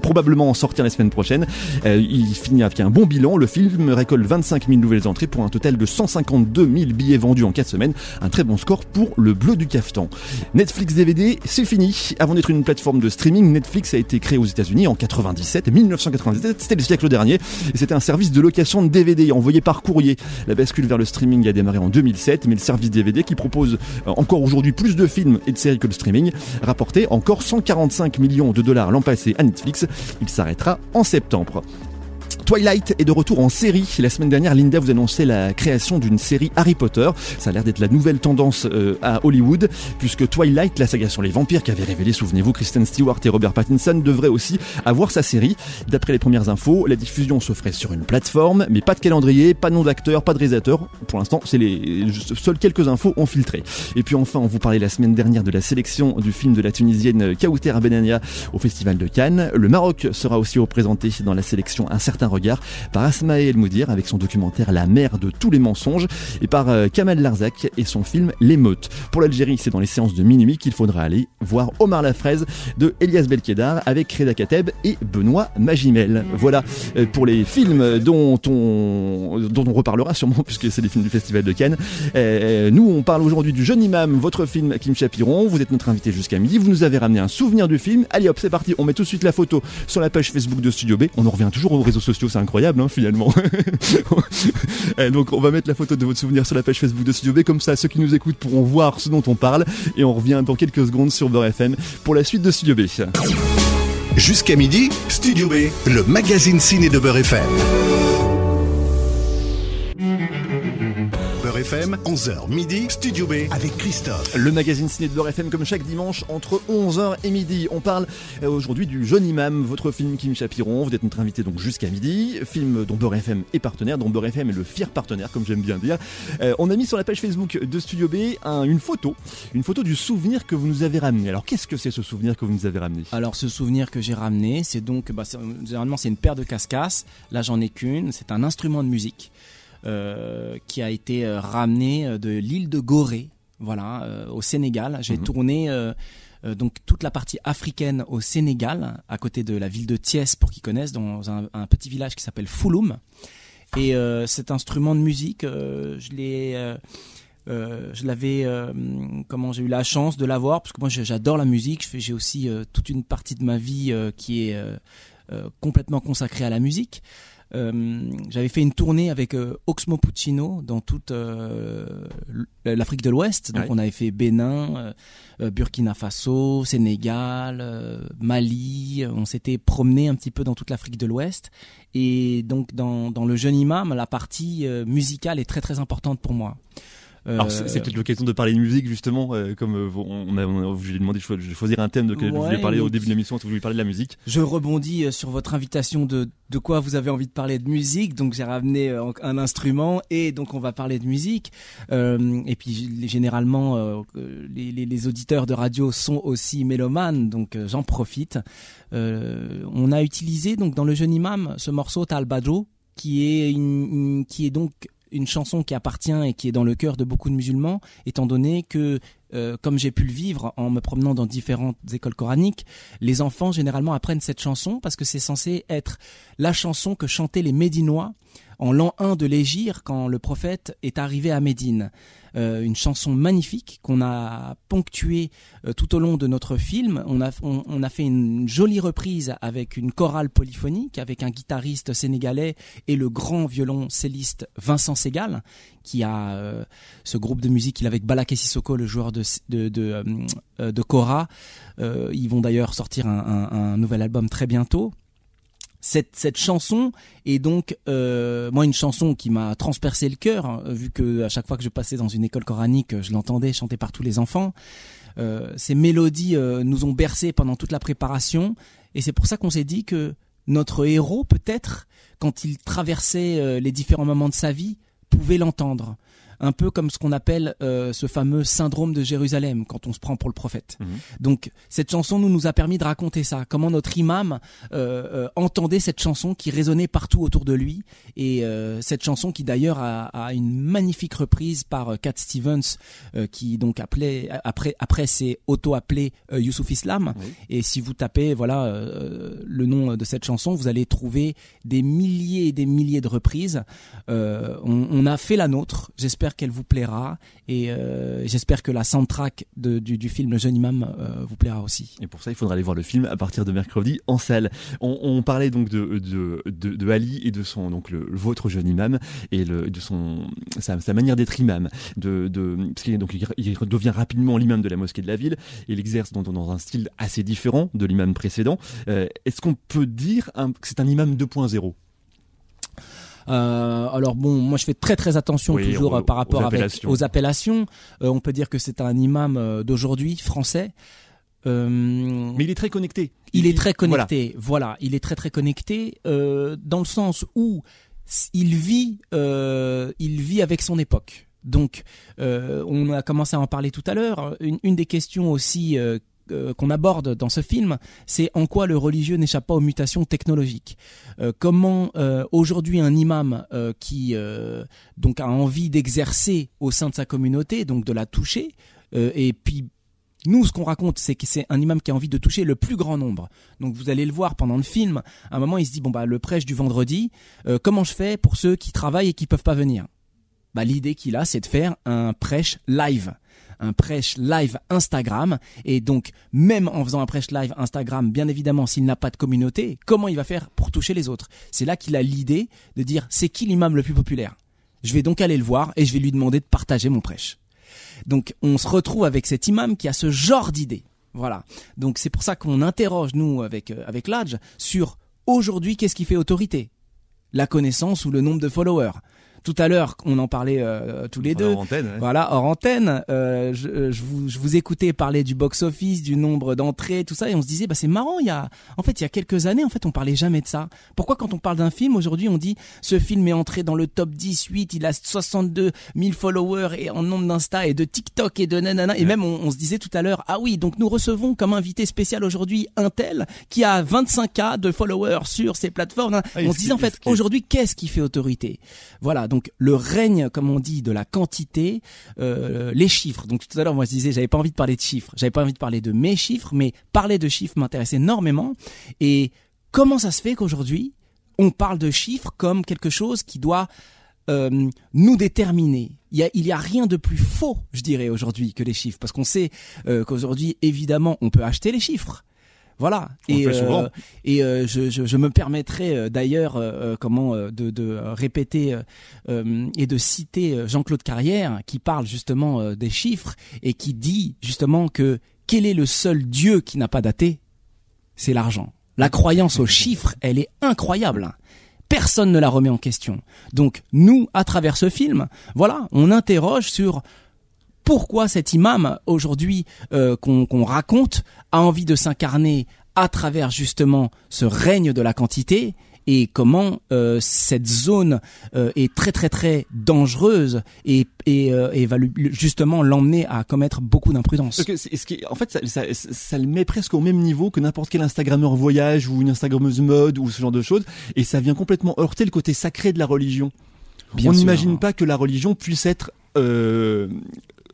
probablement en sortir la semaine prochaine. Euh, il finit avec un bon bilan. Le film récolte 25 000 nouvelles entrées pour un total de 152 000 billets vendus en 4 semaines. Un très bon score pour le bleu du cafetan. Netflix DVD, c'est fini. Avant d'être une plateforme de streaming, Netflix a été créé aux États-Unis en 97, 1997. C'était le siècle dernier. C'était un service de location de DVD envoyé par courrier. La bascule vers le streaming a démarré en 2007, mais le service DVD qui propose euh, encore aujourd'hui plus de films et de séries que le streaming rapportait encore 145 millions de l'an passé à Netflix. Il s'arrêtera en septembre. Twilight est de retour en série. La semaine dernière, Linda vous annonçait la création d'une série Harry Potter. Ça a l'air d'être la nouvelle tendance euh, à Hollywood, puisque Twilight, la saga sur les vampires qu'avait révélé, souvenez-vous, Kristen Stewart et Robert Pattinson, devrait aussi avoir sa série. D'après les premières infos, la diffusion se ferait sur une plateforme, mais pas de calendrier, pas de nom d'acteur, pas de réalisateur. Pour l'instant, c'est les seules quelques infos ont filtré. Et puis enfin, on vous parlait la semaine dernière de la sélection du film de la Tunisienne Kaouter Benania au Festival de Cannes. Le Maroc sera aussi représenté dans la sélection Un certain regard par Asma El Moudir avec son documentaire La mère de tous les mensonges et par euh, Kamal Larzac et son film L'émeute. Pour l'Algérie, c'est dans les séances de minuit qu'il faudra aller voir Omar la fraise de Elias Belkedar avec Reda Kateb et Benoît Magimel. Voilà euh, pour les films dont on, dont on reparlera sûrement puisque c'est les films du Festival de Cannes. Euh, nous, on parle aujourd'hui du jeune imam, votre film Kim Chapiron. Vous êtes notre invité jusqu'à midi. Vous nous avez ramené un souvenir du film. Allez hop, c'est parti. On met tout de suite la photo sur la page Facebook de Studio B. On en revient toujours aux réseaux sociaux, c'est incroyable hein, finalement. donc on va mettre la photo de votre souvenir sur la page Facebook de Studio B, comme ça ceux qui nous écoutent pourront voir ce dont on parle. Et on revient dans quelques secondes sur Beurre FM pour la suite de Studio B. Jusqu'à midi, Studio B, le magazine ciné de Beurre FM. FM, 11h midi, Studio B avec Christophe. Le magazine ciné de Beurre FM comme chaque dimanche entre 11h et midi. On parle euh, aujourd'hui du Jeune Imam, votre film Kim Chapiron. Vous êtes notre invité donc jusqu'à midi. Film dont Beurre FM est partenaire, dont Beurre FM est le fier partenaire, comme j'aime bien dire. Euh, on a mis sur la page Facebook de Studio B une photo, une photo du souvenir que vous nous avez ramené. Alors qu'est-ce que c'est ce souvenir que vous nous avez ramené? Alors ce souvenir que j'ai ramené, c'est donc, bah, généralement c'est une paire de cascasses. Là j'en ai qu'une. C'est un instrument de musique. Euh, qui a été euh, ramené euh, de l'île de Gorée, voilà, au Sénégal. J'ai mhm. tourné donc toute la partie africaine au Sénégal, à côté de la ville de Thiès, pour qu'ils connaissent, dans un, petit village qui s'appelle Fouloum. Et cet instrument de musique, je l'ai, je l'avais, comment j'ai eu la chance de l'avoir, parce que moi j'adore la musique. J'ai aussi toute une partie de ma vie qui est complètement consacrée à la musique. Euh, j'avais fait une tournée avec euh, Oxmo Puccino dans toute euh, l'Afrique de l'Ouest. Donc on avait fait Bénin, Burkina Faso, Sénégal, Mali. On s'était promené un petit peu dans toute l'Afrique de l'Ouest. Et donc dans, dans le jeune imam, la partie musicale est très très importante pour moi. Alors c'est euh, peut-être l'occasion de parler de musique justement, euh, comme euh, on a, on a, je lui ai demandé de choisir un thème de lequel vous voulez parler au début de l'émission, vous voulez parler de la musique. Je rebondis sur votre invitation de de quoi vous avez envie de parler de musique, donc j'ai ramené un instrument et donc on va parler de musique. et puis généralement les, les, les, auditeurs de radio sont aussi mélomanes, donc j'en profite. on a utilisé donc dans le jeune imam ce morceau Talbadro qui est une, qui est donc une chanson qui appartient et qui est dans le cœur de beaucoup de musulmans, étant donné que, euh, comme j'ai pu le vivre en me promenant dans différentes écoles coraniques, les enfants généralement apprennent cette chanson parce que c'est censé être la chanson que chantaient les Médinois en l'an 1 de l'Égir quand le prophète est arrivé à Médine. Euh, une chanson magnifique qu'on a ponctuée euh, tout au long de notre film. On a, on, a fait une jolie reprise avec une chorale polyphonique, avec un guitariste sénégalais et le grand violoncelliste Vincent Segal, qui a euh, ce groupe de musique il avec Balaké Sissoko, le joueur de, de, de, de Cora. ils vont d'ailleurs sortir un, nouvel album très bientôt. Cette, cette chanson est donc euh, moi une chanson qui m'a transpercé le cœur hein, vu que à chaque fois que je passais dans une école coranique je l'entendais chanter par tous les enfants. Euh, ces mélodies euh, nous ont bercé pendant toute la préparation. Et c'est pour ça qu'on s'est dit que notre héros peut-être quand il traversait les différents moments de sa vie pouvait l'entendre un peu comme ce qu'on appelle euh, ce fameux syndrome de Jérusalem quand on se prend pour le prophète. Mhm. Donc cette chanson nous nous a permis de raconter ça, comment notre imam euh, euh, entendait cette chanson qui résonnait partout autour de lui et cette chanson qui d'ailleurs a, une magnifique reprise par Cat Stevens qui donc appelait après après s'est auto appelé Youssouf Islam et si vous tapez voilà le nom de cette chanson vous allez trouver des milliers et des milliers de reprises. On, on a fait la nôtre, j'espère qu'elle vous plaira et euh, j'espère que la soundtrack du, du, film Le Jeune Imam euh, vous plaira aussi. Et pour ça, il faudra aller voir le film à partir de mercredi en salle. On, parlait donc de, de, de, Ali et de son donc le, votre jeune imam et le, de son sa, manière d'être imam. De, de parce il devient rapidement l'imam de la mosquée de la ville et il exerce dans, dans un style assez différent de l'imam précédent. Euh, est-ce qu'on peut dire que c'est un imam 2.0 Euh, alors bon, moi je fais très très attention Oui, toujours aux- euh, par rapport aux avec- appellations. aux appellations. Euh, on peut dire que c'est un imam euh, d'aujourd'hui français. Euh, Mais il est très connecté. il est très connecté. Voilà, il est très très connecté euh, dans le sens où il vit, euh, il vit avec son époque. Donc, euh, on a commencé à en parler tout à l'heure. Une, une des questions aussi euh, euh, qu'on aborde dans ce film, c'est en quoi le religieux n'échappe pas aux mutations technologiques. Euh, comment euh, aujourd'hui un imam euh, qui euh, donc a envie d'exercer au sein de sa communauté, donc de la toucher, euh, et puis nous, ce qu'on raconte, c'est que c'est un imam qui a envie de toucher le plus grand nombre. Donc vous allez le voir pendant le film. À un moment, il se dit bon bah le prêche du vendredi, euh, comment je fais pour ceux qui travaillent et qui peuvent pas venir? Bah l'idée qu'il a, c'est de faire un prêche live, un prêche live Instagram. Et donc même en faisant un prêche live Instagram, bien évidemment, s'il n'a pas de communauté, comment il va faire pour toucher les autres? C'est là qu'il a l'idée de dire c'est qui l'imam le plus populaire? Je vais donc aller le voir et je vais lui demander de partager mon prêche. Donc on se retrouve avec cet imam qui a ce genre d'idée. Voilà. Donc c'est pour ça qu'on interroge nous avec euh, avec l'âge sur aujourd'hui qu'est-ce qui fait autorité? La connaissance ou le nombre de followers? Tout à l'heure, on en parlait euh, tous les deux. hors antenne, ouais. Voilà, hors antenne, euh, je, euh, je, vous, je vous écoutais parler du box-office, du nombre d'entrées, tout ça, et on se disait, bah c'est marrant. Il y a, en fait, il y a quelques années, en fait, on parlait jamais de ça. Pourquoi, quand on parle d'un film aujourd'hui, on dit ce film est entré dans le top 18, il a 62 000 followers et en nombre d'insta et de TikTok et de nanana, et même on, on se disait tout à l'heure, ah oui, donc nous recevons comme invité spécial aujourd'hui un tel qui a 25K de followers sur ses plateformes. Ah, et on se disait en fait, aujourd'hui, qu'est-ce qui fait autorité? Voilà, donc le règne, comme on dit, de la quantité, euh, les chiffres. Donc tout à l'heure, moi je disais, j'avais pas envie de parler de chiffres, j'avais pas envie de parler de mes chiffres, mais parler de chiffres m'intéresse énormément. Et comment ça se fait qu'aujourd'hui, on parle de chiffres comme quelque chose qui doit euh, nous déterminer? Il y a, il y a rien de plus faux, je dirais, aujourd'hui que les chiffres, parce qu'on sait euh, qu'aujourd'hui, évidemment, on peut acheter les chiffres. Voilà. On le et euh, je, je, je me permettrai euh, d'ailleurs euh, euh, comment euh, de, de euh, répéter euh, euh, et de citer euh, Jean-Claude Carrière qui parle justement euh, des chiffres et qui dit justement que quel est le seul Dieu qui n'a pas daté? C'est l'argent. La croyance aux chiffres, elle est incroyable. Personne ne la remet en question. Donc nous, à travers ce film, voilà, on interroge sur pourquoi cet imam aujourd'hui euh, qu'on qu'on raconte a envie de s'incarner à travers justement ce règne de la quantité et comment euh, cette zone euh, est très très très dangereuse et, et, euh, et va lui- justement l'emmener à commettre beaucoup d'imprudence. En fait, ça, ça, ça le met presque au même niveau que n'importe quel Instagrammeur voyage ou une Instagrammeuse mode ou ce genre de choses, et ça vient complètement heurter le côté sacré de la religion. Bien On n'imagine pas que la religion puisse être euh,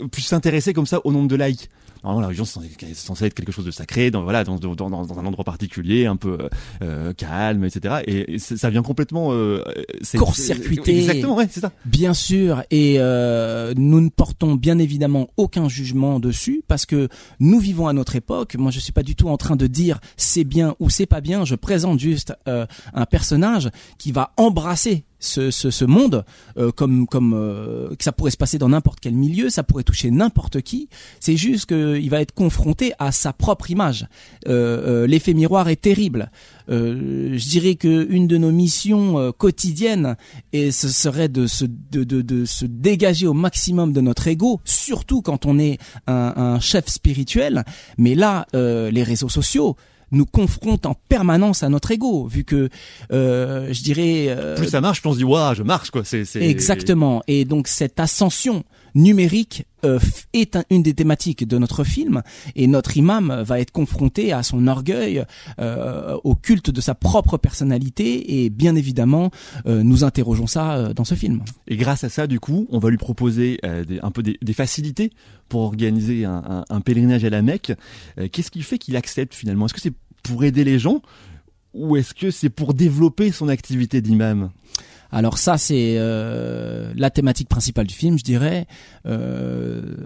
puisse s'intéresser comme ça au nombre de likes. Normalement, la religion c'est censé- être quelque chose de sacré, dans voilà, dans, dans, dans, dans un endroit particulier, un peu euh, calme, etc. Et, ça vient complètement euh, c'est- Court-circuité. Exactement, ouais, c'est ça. Bien sûr, et euh, nous ne portons bien évidemment aucun jugement dessus parce que nous vivons à notre époque. Moi, je suis pas du tout en train de dire c'est bien ou c'est pas bien. Je présente juste euh, un personnage qui va embrasser ce, ce, ce monde euh, comme comme euh, que ça pourrait se passer dans n'importe quel milieu, ça pourrait toucher n'importe qui. C'est juste qu'il va être confronté à sa propre image. Euh, euh, L'effet miroir est terrible. Euh, je dirais que une de nos missions euh, quotidiennes et ce serait de se de, de, de se dégager au maximum de notre ego, surtout quand on est un, un chef spirituel. Mais là, les réseaux sociaux nous confrontent en permanence à notre ego, vu que euh, je dirais euh, Plus ça marche, plus on se dit waouh, je marche quoi. C'est c'est- Exactement. Et donc cette ascension numérique euh, est un- une des thématiques de notre film et notre imam va être confronté à son orgueil, euh, au culte de sa propre personnalité et bien évidemment euh, nous interrogeons ça dans ce film. Et grâce à ça, du coup, on va lui proposer un peu des, facilités pour organiser un, un- pèlerinage à la Mecque. Qu'est-ce qui fait qu'il accepte finalement? Est-ce que c'est pour aider les gens ou est-ce que c'est pour développer son activité d'imam? Alors ça c'est euh, la thématique principale du film, je dirais. Euh,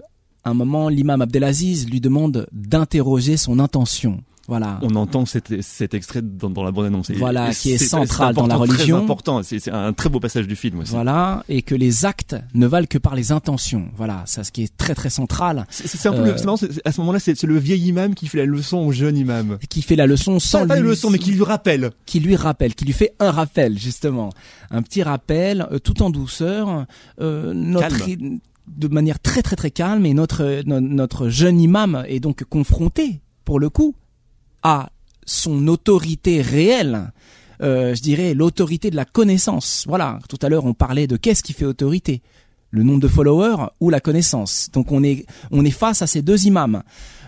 à un moment, l'imam Abdelaziz lui demande d'interroger son intention. Voilà. On entend cet, cet extrait dans, dans la bande-annonce. Voilà, Et qui est c'est- central c'est dans la religion. Très important. C'est c'est un très beau passage du film aussi. Voilà, et que les actes ne valent que par les intentions. Voilà, ça, ce qui est très très central. C'est c'est un peu Euh, le, c'est c'est- à ce moment-là, c'est c'est le vieil imam qui fait la leçon au jeune imam. Qui fait la leçon sans Pas, pas la leçon, mais qui lui rappelle. qui lui rappelle, qui lui fait un rappel justement, un petit rappel, euh, tout en douceur, euh, notre Calme. de manière très très très calme et notre euh, no- notre jeune imam est donc confronté pour le coup à son autorité réelle. Euh, je dirais l'autorité de la connaissance. Voilà, tout à l'heure on parlait de qu'est-ce qui fait autorité le nombre de followers ou la connaissance. Donc on est on est face à ces deux imams.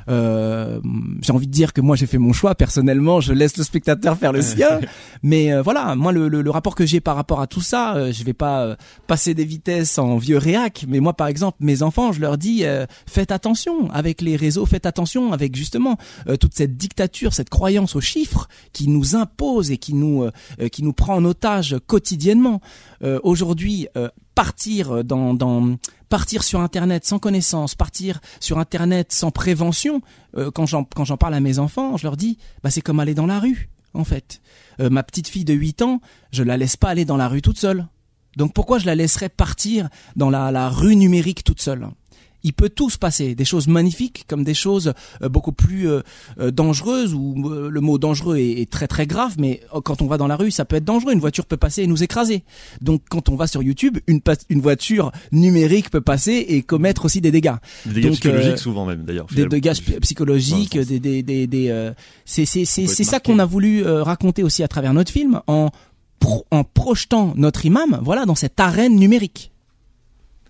Euh, j'ai envie de dire que moi j'ai fait mon choix personnellement, je laisse le spectateur faire le sien. Mais euh, voilà, moi le, le, le rapport que j'ai par rapport à tout ça, euh, je vais pas euh, passer des vitesses en vieux réac. Mais moi par exemple, mes enfants, je leur dis euh, faites attention avec les réseaux, faites attention avec justement euh, toute cette dictature, cette croyance aux chiffres qui nous impose et qui nous qui nous prend en otage quotidiennement. Euh, Aujourd'hui, euh, partir dans, dans partir sur internet sans connaissance, partir sur internet sans prévention, euh, quand j'en quand j'en parle à mes enfants, je leur dis bah c'est comme aller dans la rue en fait. Euh, ma petite fille de 8 ans, je la laisse pas aller dans la rue toute seule. Donc pourquoi je la laisserais partir dans la, la rue numérique toute seule? Il peut tout se passer, des choses magnifiques comme des choses euh, beaucoup plus euh, euh, dangereuses, où le mot dangereux est, très très grave, mais euh, quand on va dans la rue, ça peut être dangereux, une voiture peut passer et nous écraser. Donc quand on va sur YouTube, une, voiture numérique peut passer et commettre aussi des dégâts. Des dégâts Donc, psychologiques euh, souvent même d'ailleurs. Des dégâts psychologiques, Ouais, des, des, des, des, euh, c'est ça qu'on a voulu raconter aussi à travers notre film en pro- en projetant notre imam, voilà, dans cette arène numérique.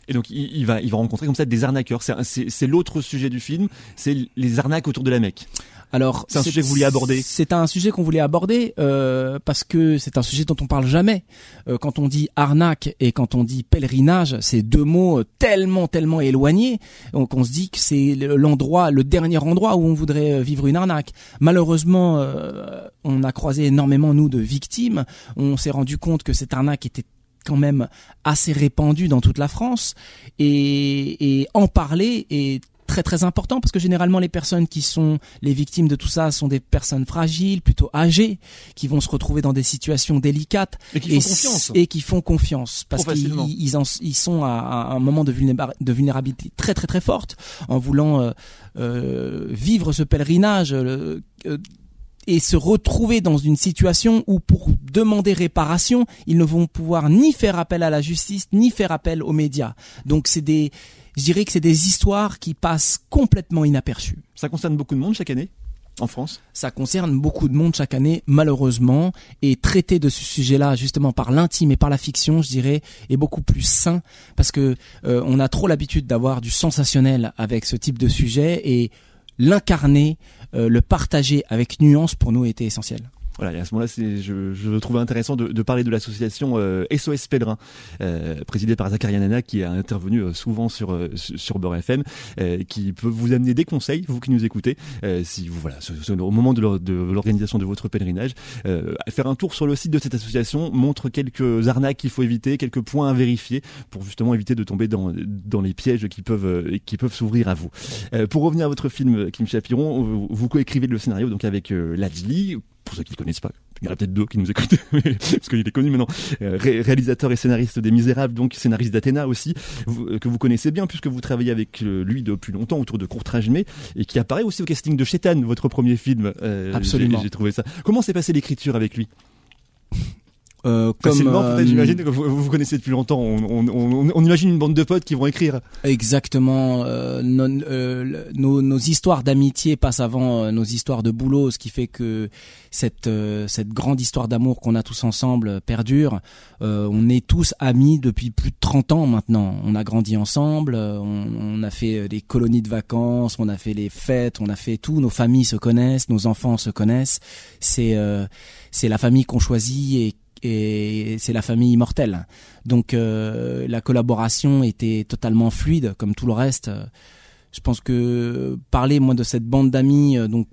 Et donc il, il va, il va rencontrer comme ça des arnaqueurs. C'est un- C'est c'est l'autre sujet du film, c'est les arnaques autour de la Mecque. Alors, C'est un sujet que vous vouliez aborder. C'est un sujet qu'on voulait aborder euh, parce que c'est un sujet dont on parle jamais. Euh, quand on dit arnaque et quand on dit pèlerinage, c'est deux mots euh, tellement tellement éloignés donc on se dit que c'est l'endroit, le dernier endroit où on voudrait euh, vivre une arnaque. Malheureusement, euh, on a croisé énormément nous de victimes. On s'est rendu compte que cette arnaque était quand même assez répandue dans toute la France et, et en parler est très très important parce que généralement les personnes qui sont les victimes de tout ça sont des personnes fragiles, plutôt âgées, qui vont se retrouver dans des situations délicates Et qui font confiance. et qui font confiance parce qu'ils ils, sont à, à un moment de, vulnéra- de vulnérabilité très très très forte en voulant euh, euh, vivre ce pèlerinage. euh, euh, et se retrouver dans une situation où pour demander réparation, ils ne vont pouvoir ni faire appel à la justice, ni faire appel aux médias. Donc c'est des, je dirais que c'est des histoires qui passent complètement inaperçues. Ça concerne beaucoup de monde chaque année en France? Ça concerne beaucoup de monde chaque année, malheureusement, et traiter de ce sujet-là, justement par l'intime et par la fiction, je dirais, est beaucoup plus sain parce que euh, on a trop l'habitude d'avoir du sensationnel avec ce type de sujet et l'incarner, euh, le partager avec nuance pour nous était essentiel. Voilà, et à ce moment-là, je, je trouvais intéressant de, de parler de l'association euh, SOS Pèlerin, euh, présidée par Zakaria Nana, qui a intervenu euh, souvent sur euh, sur Beurre FM, qui peut vous amener des conseils, vous qui nous écoutez, euh, si vous voilà, au moment de l'or- de l'organisation de votre pèlerinage, euh, faire un tour sur le site de cette association montre quelques arnaques qu'il faut éviter, quelques points à vérifier pour justement éviter de tomber dans dans les pièges qui peuvent qui peuvent s'ouvrir à vous. Pour revenir à votre film, Kim Chapiron, vous, vous coécrivez le scénario donc avec Lajli, pour ceux qui ne connaissent pas, il y en a peut-être deux qui nous écoutent, parce qu'il est connu maintenant, Euh, ré- réalisateur et scénariste des Misérables, donc scénariste d'Athéna aussi, vous- euh, que vous connaissez bien puisque vous travaillez avec euh, lui depuis longtemps autour de Courtrage Mais, et qui apparaît aussi au casting de Chétan, votre premier film. Euh, Absolument. J'ai trouvé ça. Comment s'est passée l'écriture avec lui? Euh, Facilement, euh, peut-être, j'imagine que vous, vous connaissez depuis longtemps. On, on, on, on imagine une bande de potes qui vont écrire. Exactement. euh, non- euh, nos, nos histoires d'amitié passent avant euh, nos histoires de boulot, ce qui fait que cette euh, cette grande histoire d'amour qu'on a tous ensemble euh, perdure. Euh, on est tous amis depuis plus de 30 ans maintenant. On a grandi ensemble, euh, on, on a fait euh, des colonies de vacances, on a fait les fêtes, on a fait tout. Nos familles se connaissent, nos enfants se connaissent. C'est euh, c'est la famille qu'on choisit et et c'est la famille immortelle. Donc euh, la collaboration était totalement fluide, comme tout le reste. Je pense que parler moi de cette bande d'amis, euh, donc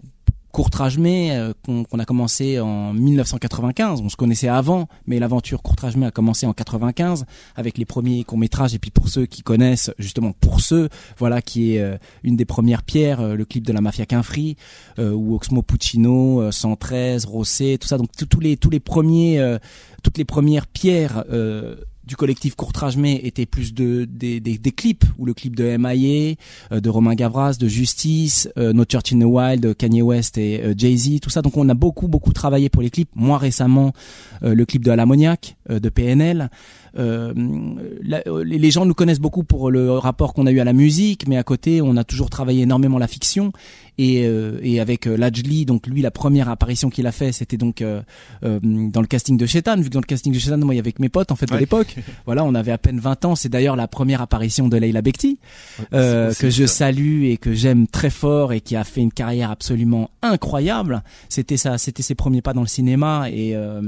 Courtrage-May euh, qu'on qu'on a commencé en 1995. On se connaissait avant, mais l'aventure Courtrage-May a commencé en 95 avec les premiers courts métrages. Et puis pour ceux qui connaissent, justement pour ceux, voilà, qui est euh, une des premières pierres, euh, le clip de la mafia Quinfri, ou Oxmo Puccino, euh, 113, Rosset, tout ça. Donc tous les tous les premiers, toutes les premières pierres. euh, du collectif Courtrage May étaient plus de des, des, des clips ou le clip de M.I.A. euh, de Romain Gavras, de Justice, euh, No Church in the Wild, de Kanye West et euh, Jay-Z, tout ça. Donc on a beaucoup beaucoup travaillé pour les clips. Moi récemment, euh, le clip de Alamoniac euh, de PNL. Euh, la- euh, les gens nous connaissent beaucoup pour le rapport qu'on a eu à la musique, mais à côté, on a toujours travaillé énormément la fiction. Et, euh, et avec Lajli, donc lui, la première apparition qu'il a fait, c'était donc dans le casting de Shetan. Vu que dans le casting de Shetan, moi, il y avait mes potes en fait de Ouais. l'époque. voilà, on avait à peine 20 ans. C'est d'ailleurs la première apparition de Leila Bekti, euh, que je salue et que j'aime très fort et qui a fait une carrière absolument incroyable. C'était ça, c'était ses premiers pas dans le cinéma et euh,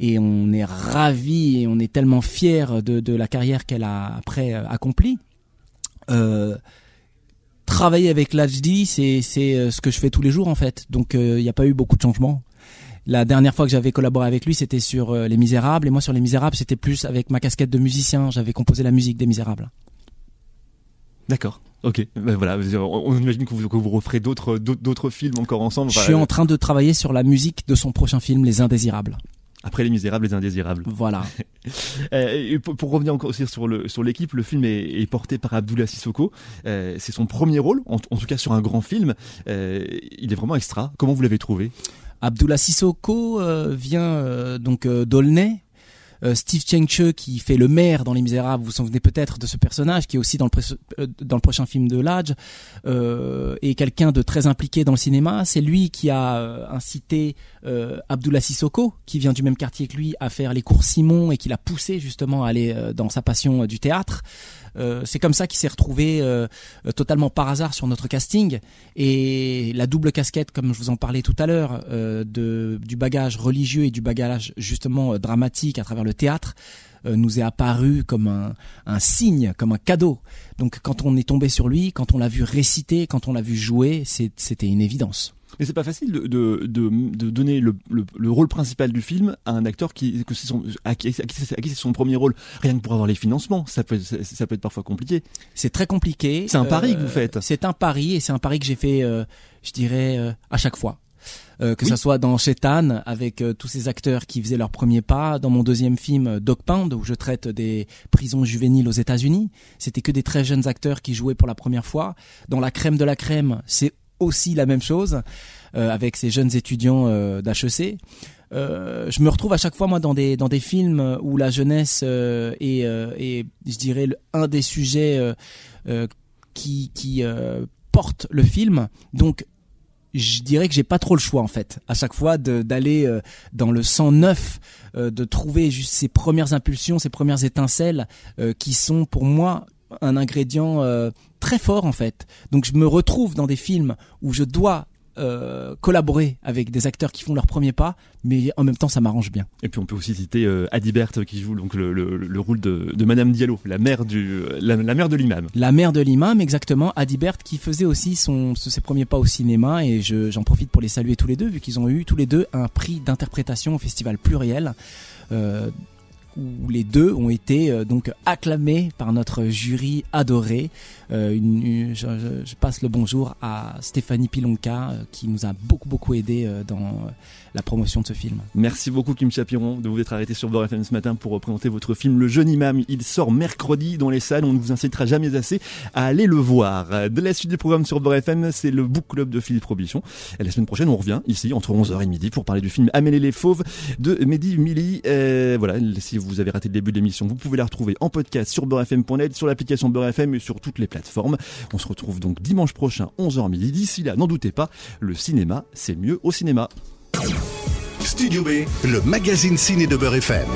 et on est ravis et on est tellement fiers de, de la carrière qu'elle a après euh, accomplie. Euh, travailler avec l'HD, c'est c'est euh, ce que je fais tous les jours en fait. Donc euh, il n'y a pas eu beaucoup de changements. La dernière fois que j'avais collaboré avec lui, c'était sur euh, Les Misérables et moi sur Les Misérables, c'était plus avec ma casquette de musicien. J'avais composé la musique des Misérables. D'accord. Ok. Ben voilà. On, imagine que vous, que vous referez d'autres d'autres d'autres films encore ensemble. Je suis en train de travailler sur la musique de son prochain film, Les Indésirables. Après les Misérables, les Indésirables. Voilà. Euh, et pour, pour revenir encore aussi sur le sur l'équipe, le film est, est porté par Abdullah Sissoko. Euh, c'est son premier rôle, en, en tout cas sur un grand film. Euh, il est vraiment extra. Comment vous l'avez trouvé? Abdullah Sissoko euh, vient euh, donc euh, d'Aulnay. Euh, Steve Chengche qui fait le maire dans Les Misérables, vous vous souvenez peut-être de ce personnage qui est aussi dans le, euh, prochain film de Lodge, euh, est quelqu'un de très impliqué dans le cinéma. C'est lui qui a euh, incité euh, Abdullah Sissoko, qui vient du même quartier que lui, à faire les cours Simon et qui l'a poussé justement à aller euh, dans sa passion du théâtre. Euh, c'est comme ça qu'il s'est retrouvé euh, euh, totalement par hasard sur notre casting et la double casquette, comme je vous en parlais tout à l'heure, euh, du bagage religieux et du bagage justement euh, dramatique à travers le théâtre nous est apparu comme un, un signe, comme un cadeau. Donc quand on est tombé sur lui, quand on l'a vu réciter, quand on l'a vu jouer, c'était une évidence. Mais c'est pas facile de, de, de, de donner le, le, le rôle principal du film à un acteur qui, que c'est son, à qui, qui c'est son premier rôle. Rien que pour avoir les financements, ça peut, ça, ça peut être parfois compliqué. C'est très compliqué. C'est un pari Euh, que vous faites. C'est un pari et c'est un pari que j'ai fait, euh, je dirais, euh, à chaque fois. Euh, que Oui. ça soit dans Shetan avec euh, tous ces acteurs qui faisaient leur premier pas, dans mon deuxième film euh, Dog Pound où je traite des prisons juvéniles aux États-Unis, c'était que des très jeunes acteurs qui jouaient pour la première fois. Dans La crème de la crème, c'est aussi la même chose euh, avec ces jeunes étudiants euh, d'HEC. Euh, je me retrouve à chaque fois moi dans des dans des films où la jeunesse euh, est, euh, je dirais un des sujets euh, euh, qui qui euh, porte le film donc je dirais que j'ai pas trop le choix en fait à chaque fois d'aller euh, dans le sang neuf euh, de trouver juste ces premières impulsions ces premières étincelles euh, qui sont pour moi un ingrédient euh, très fort en fait donc je me retrouve dans des films où je dois euh, collaborer avec des acteurs qui font leur premier pas, mais en même temps ça m'arrange bien. Et puis on peut aussi citer euh, Adibert qui joue donc le, le, le rôle de, de Madame Diallo, la mère du, la, la mère de l'imam. La mère de l'imam, exactement, Adibert, qui faisait aussi son, ses premiers pas au cinéma, et je- j'en profite pour les saluer tous les deux, vu qu'ils ont eu tous les deux un prix d'interprétation au Festival Pluriel. Euh, où les deux ont été euh, donc acclamés par notre jury adoré. Euh, une- une- je, je- passe le bonjour à Stéphanie Pilonka euh, qui nous a beaucoup beaucoup aidé euh, dans la promotion de ce film. Merci beaucoup Kim Chapiron de vous être arrêté sur Beurre FM ce matin pour représenter votre film Le Jeune Imam. Il sort mercredi dans les salles, on ne vous incitera jamais assez à aller le voir. De la suite du programme sur Beurre FM, c'est le Book Club de Philippe Robichon. Et la semaine prochaine, on revient ici entre 11h et midi pour parler du film Amélie les Fauves de Mehdi Mili. Euh, voilà, si vous avez raté le début de l'émission, vous pouvez la retrouver en podcast sur beurrefm.net, sur l'application Beurre FM et sur toutes les plateformes. On se retrouve donc dimanche prochain 11h midi. D'ici là, n'en doutez pas, le cinéma, c'est mieux au cinéma. Studio B, le magazine ciné de Beurre FM.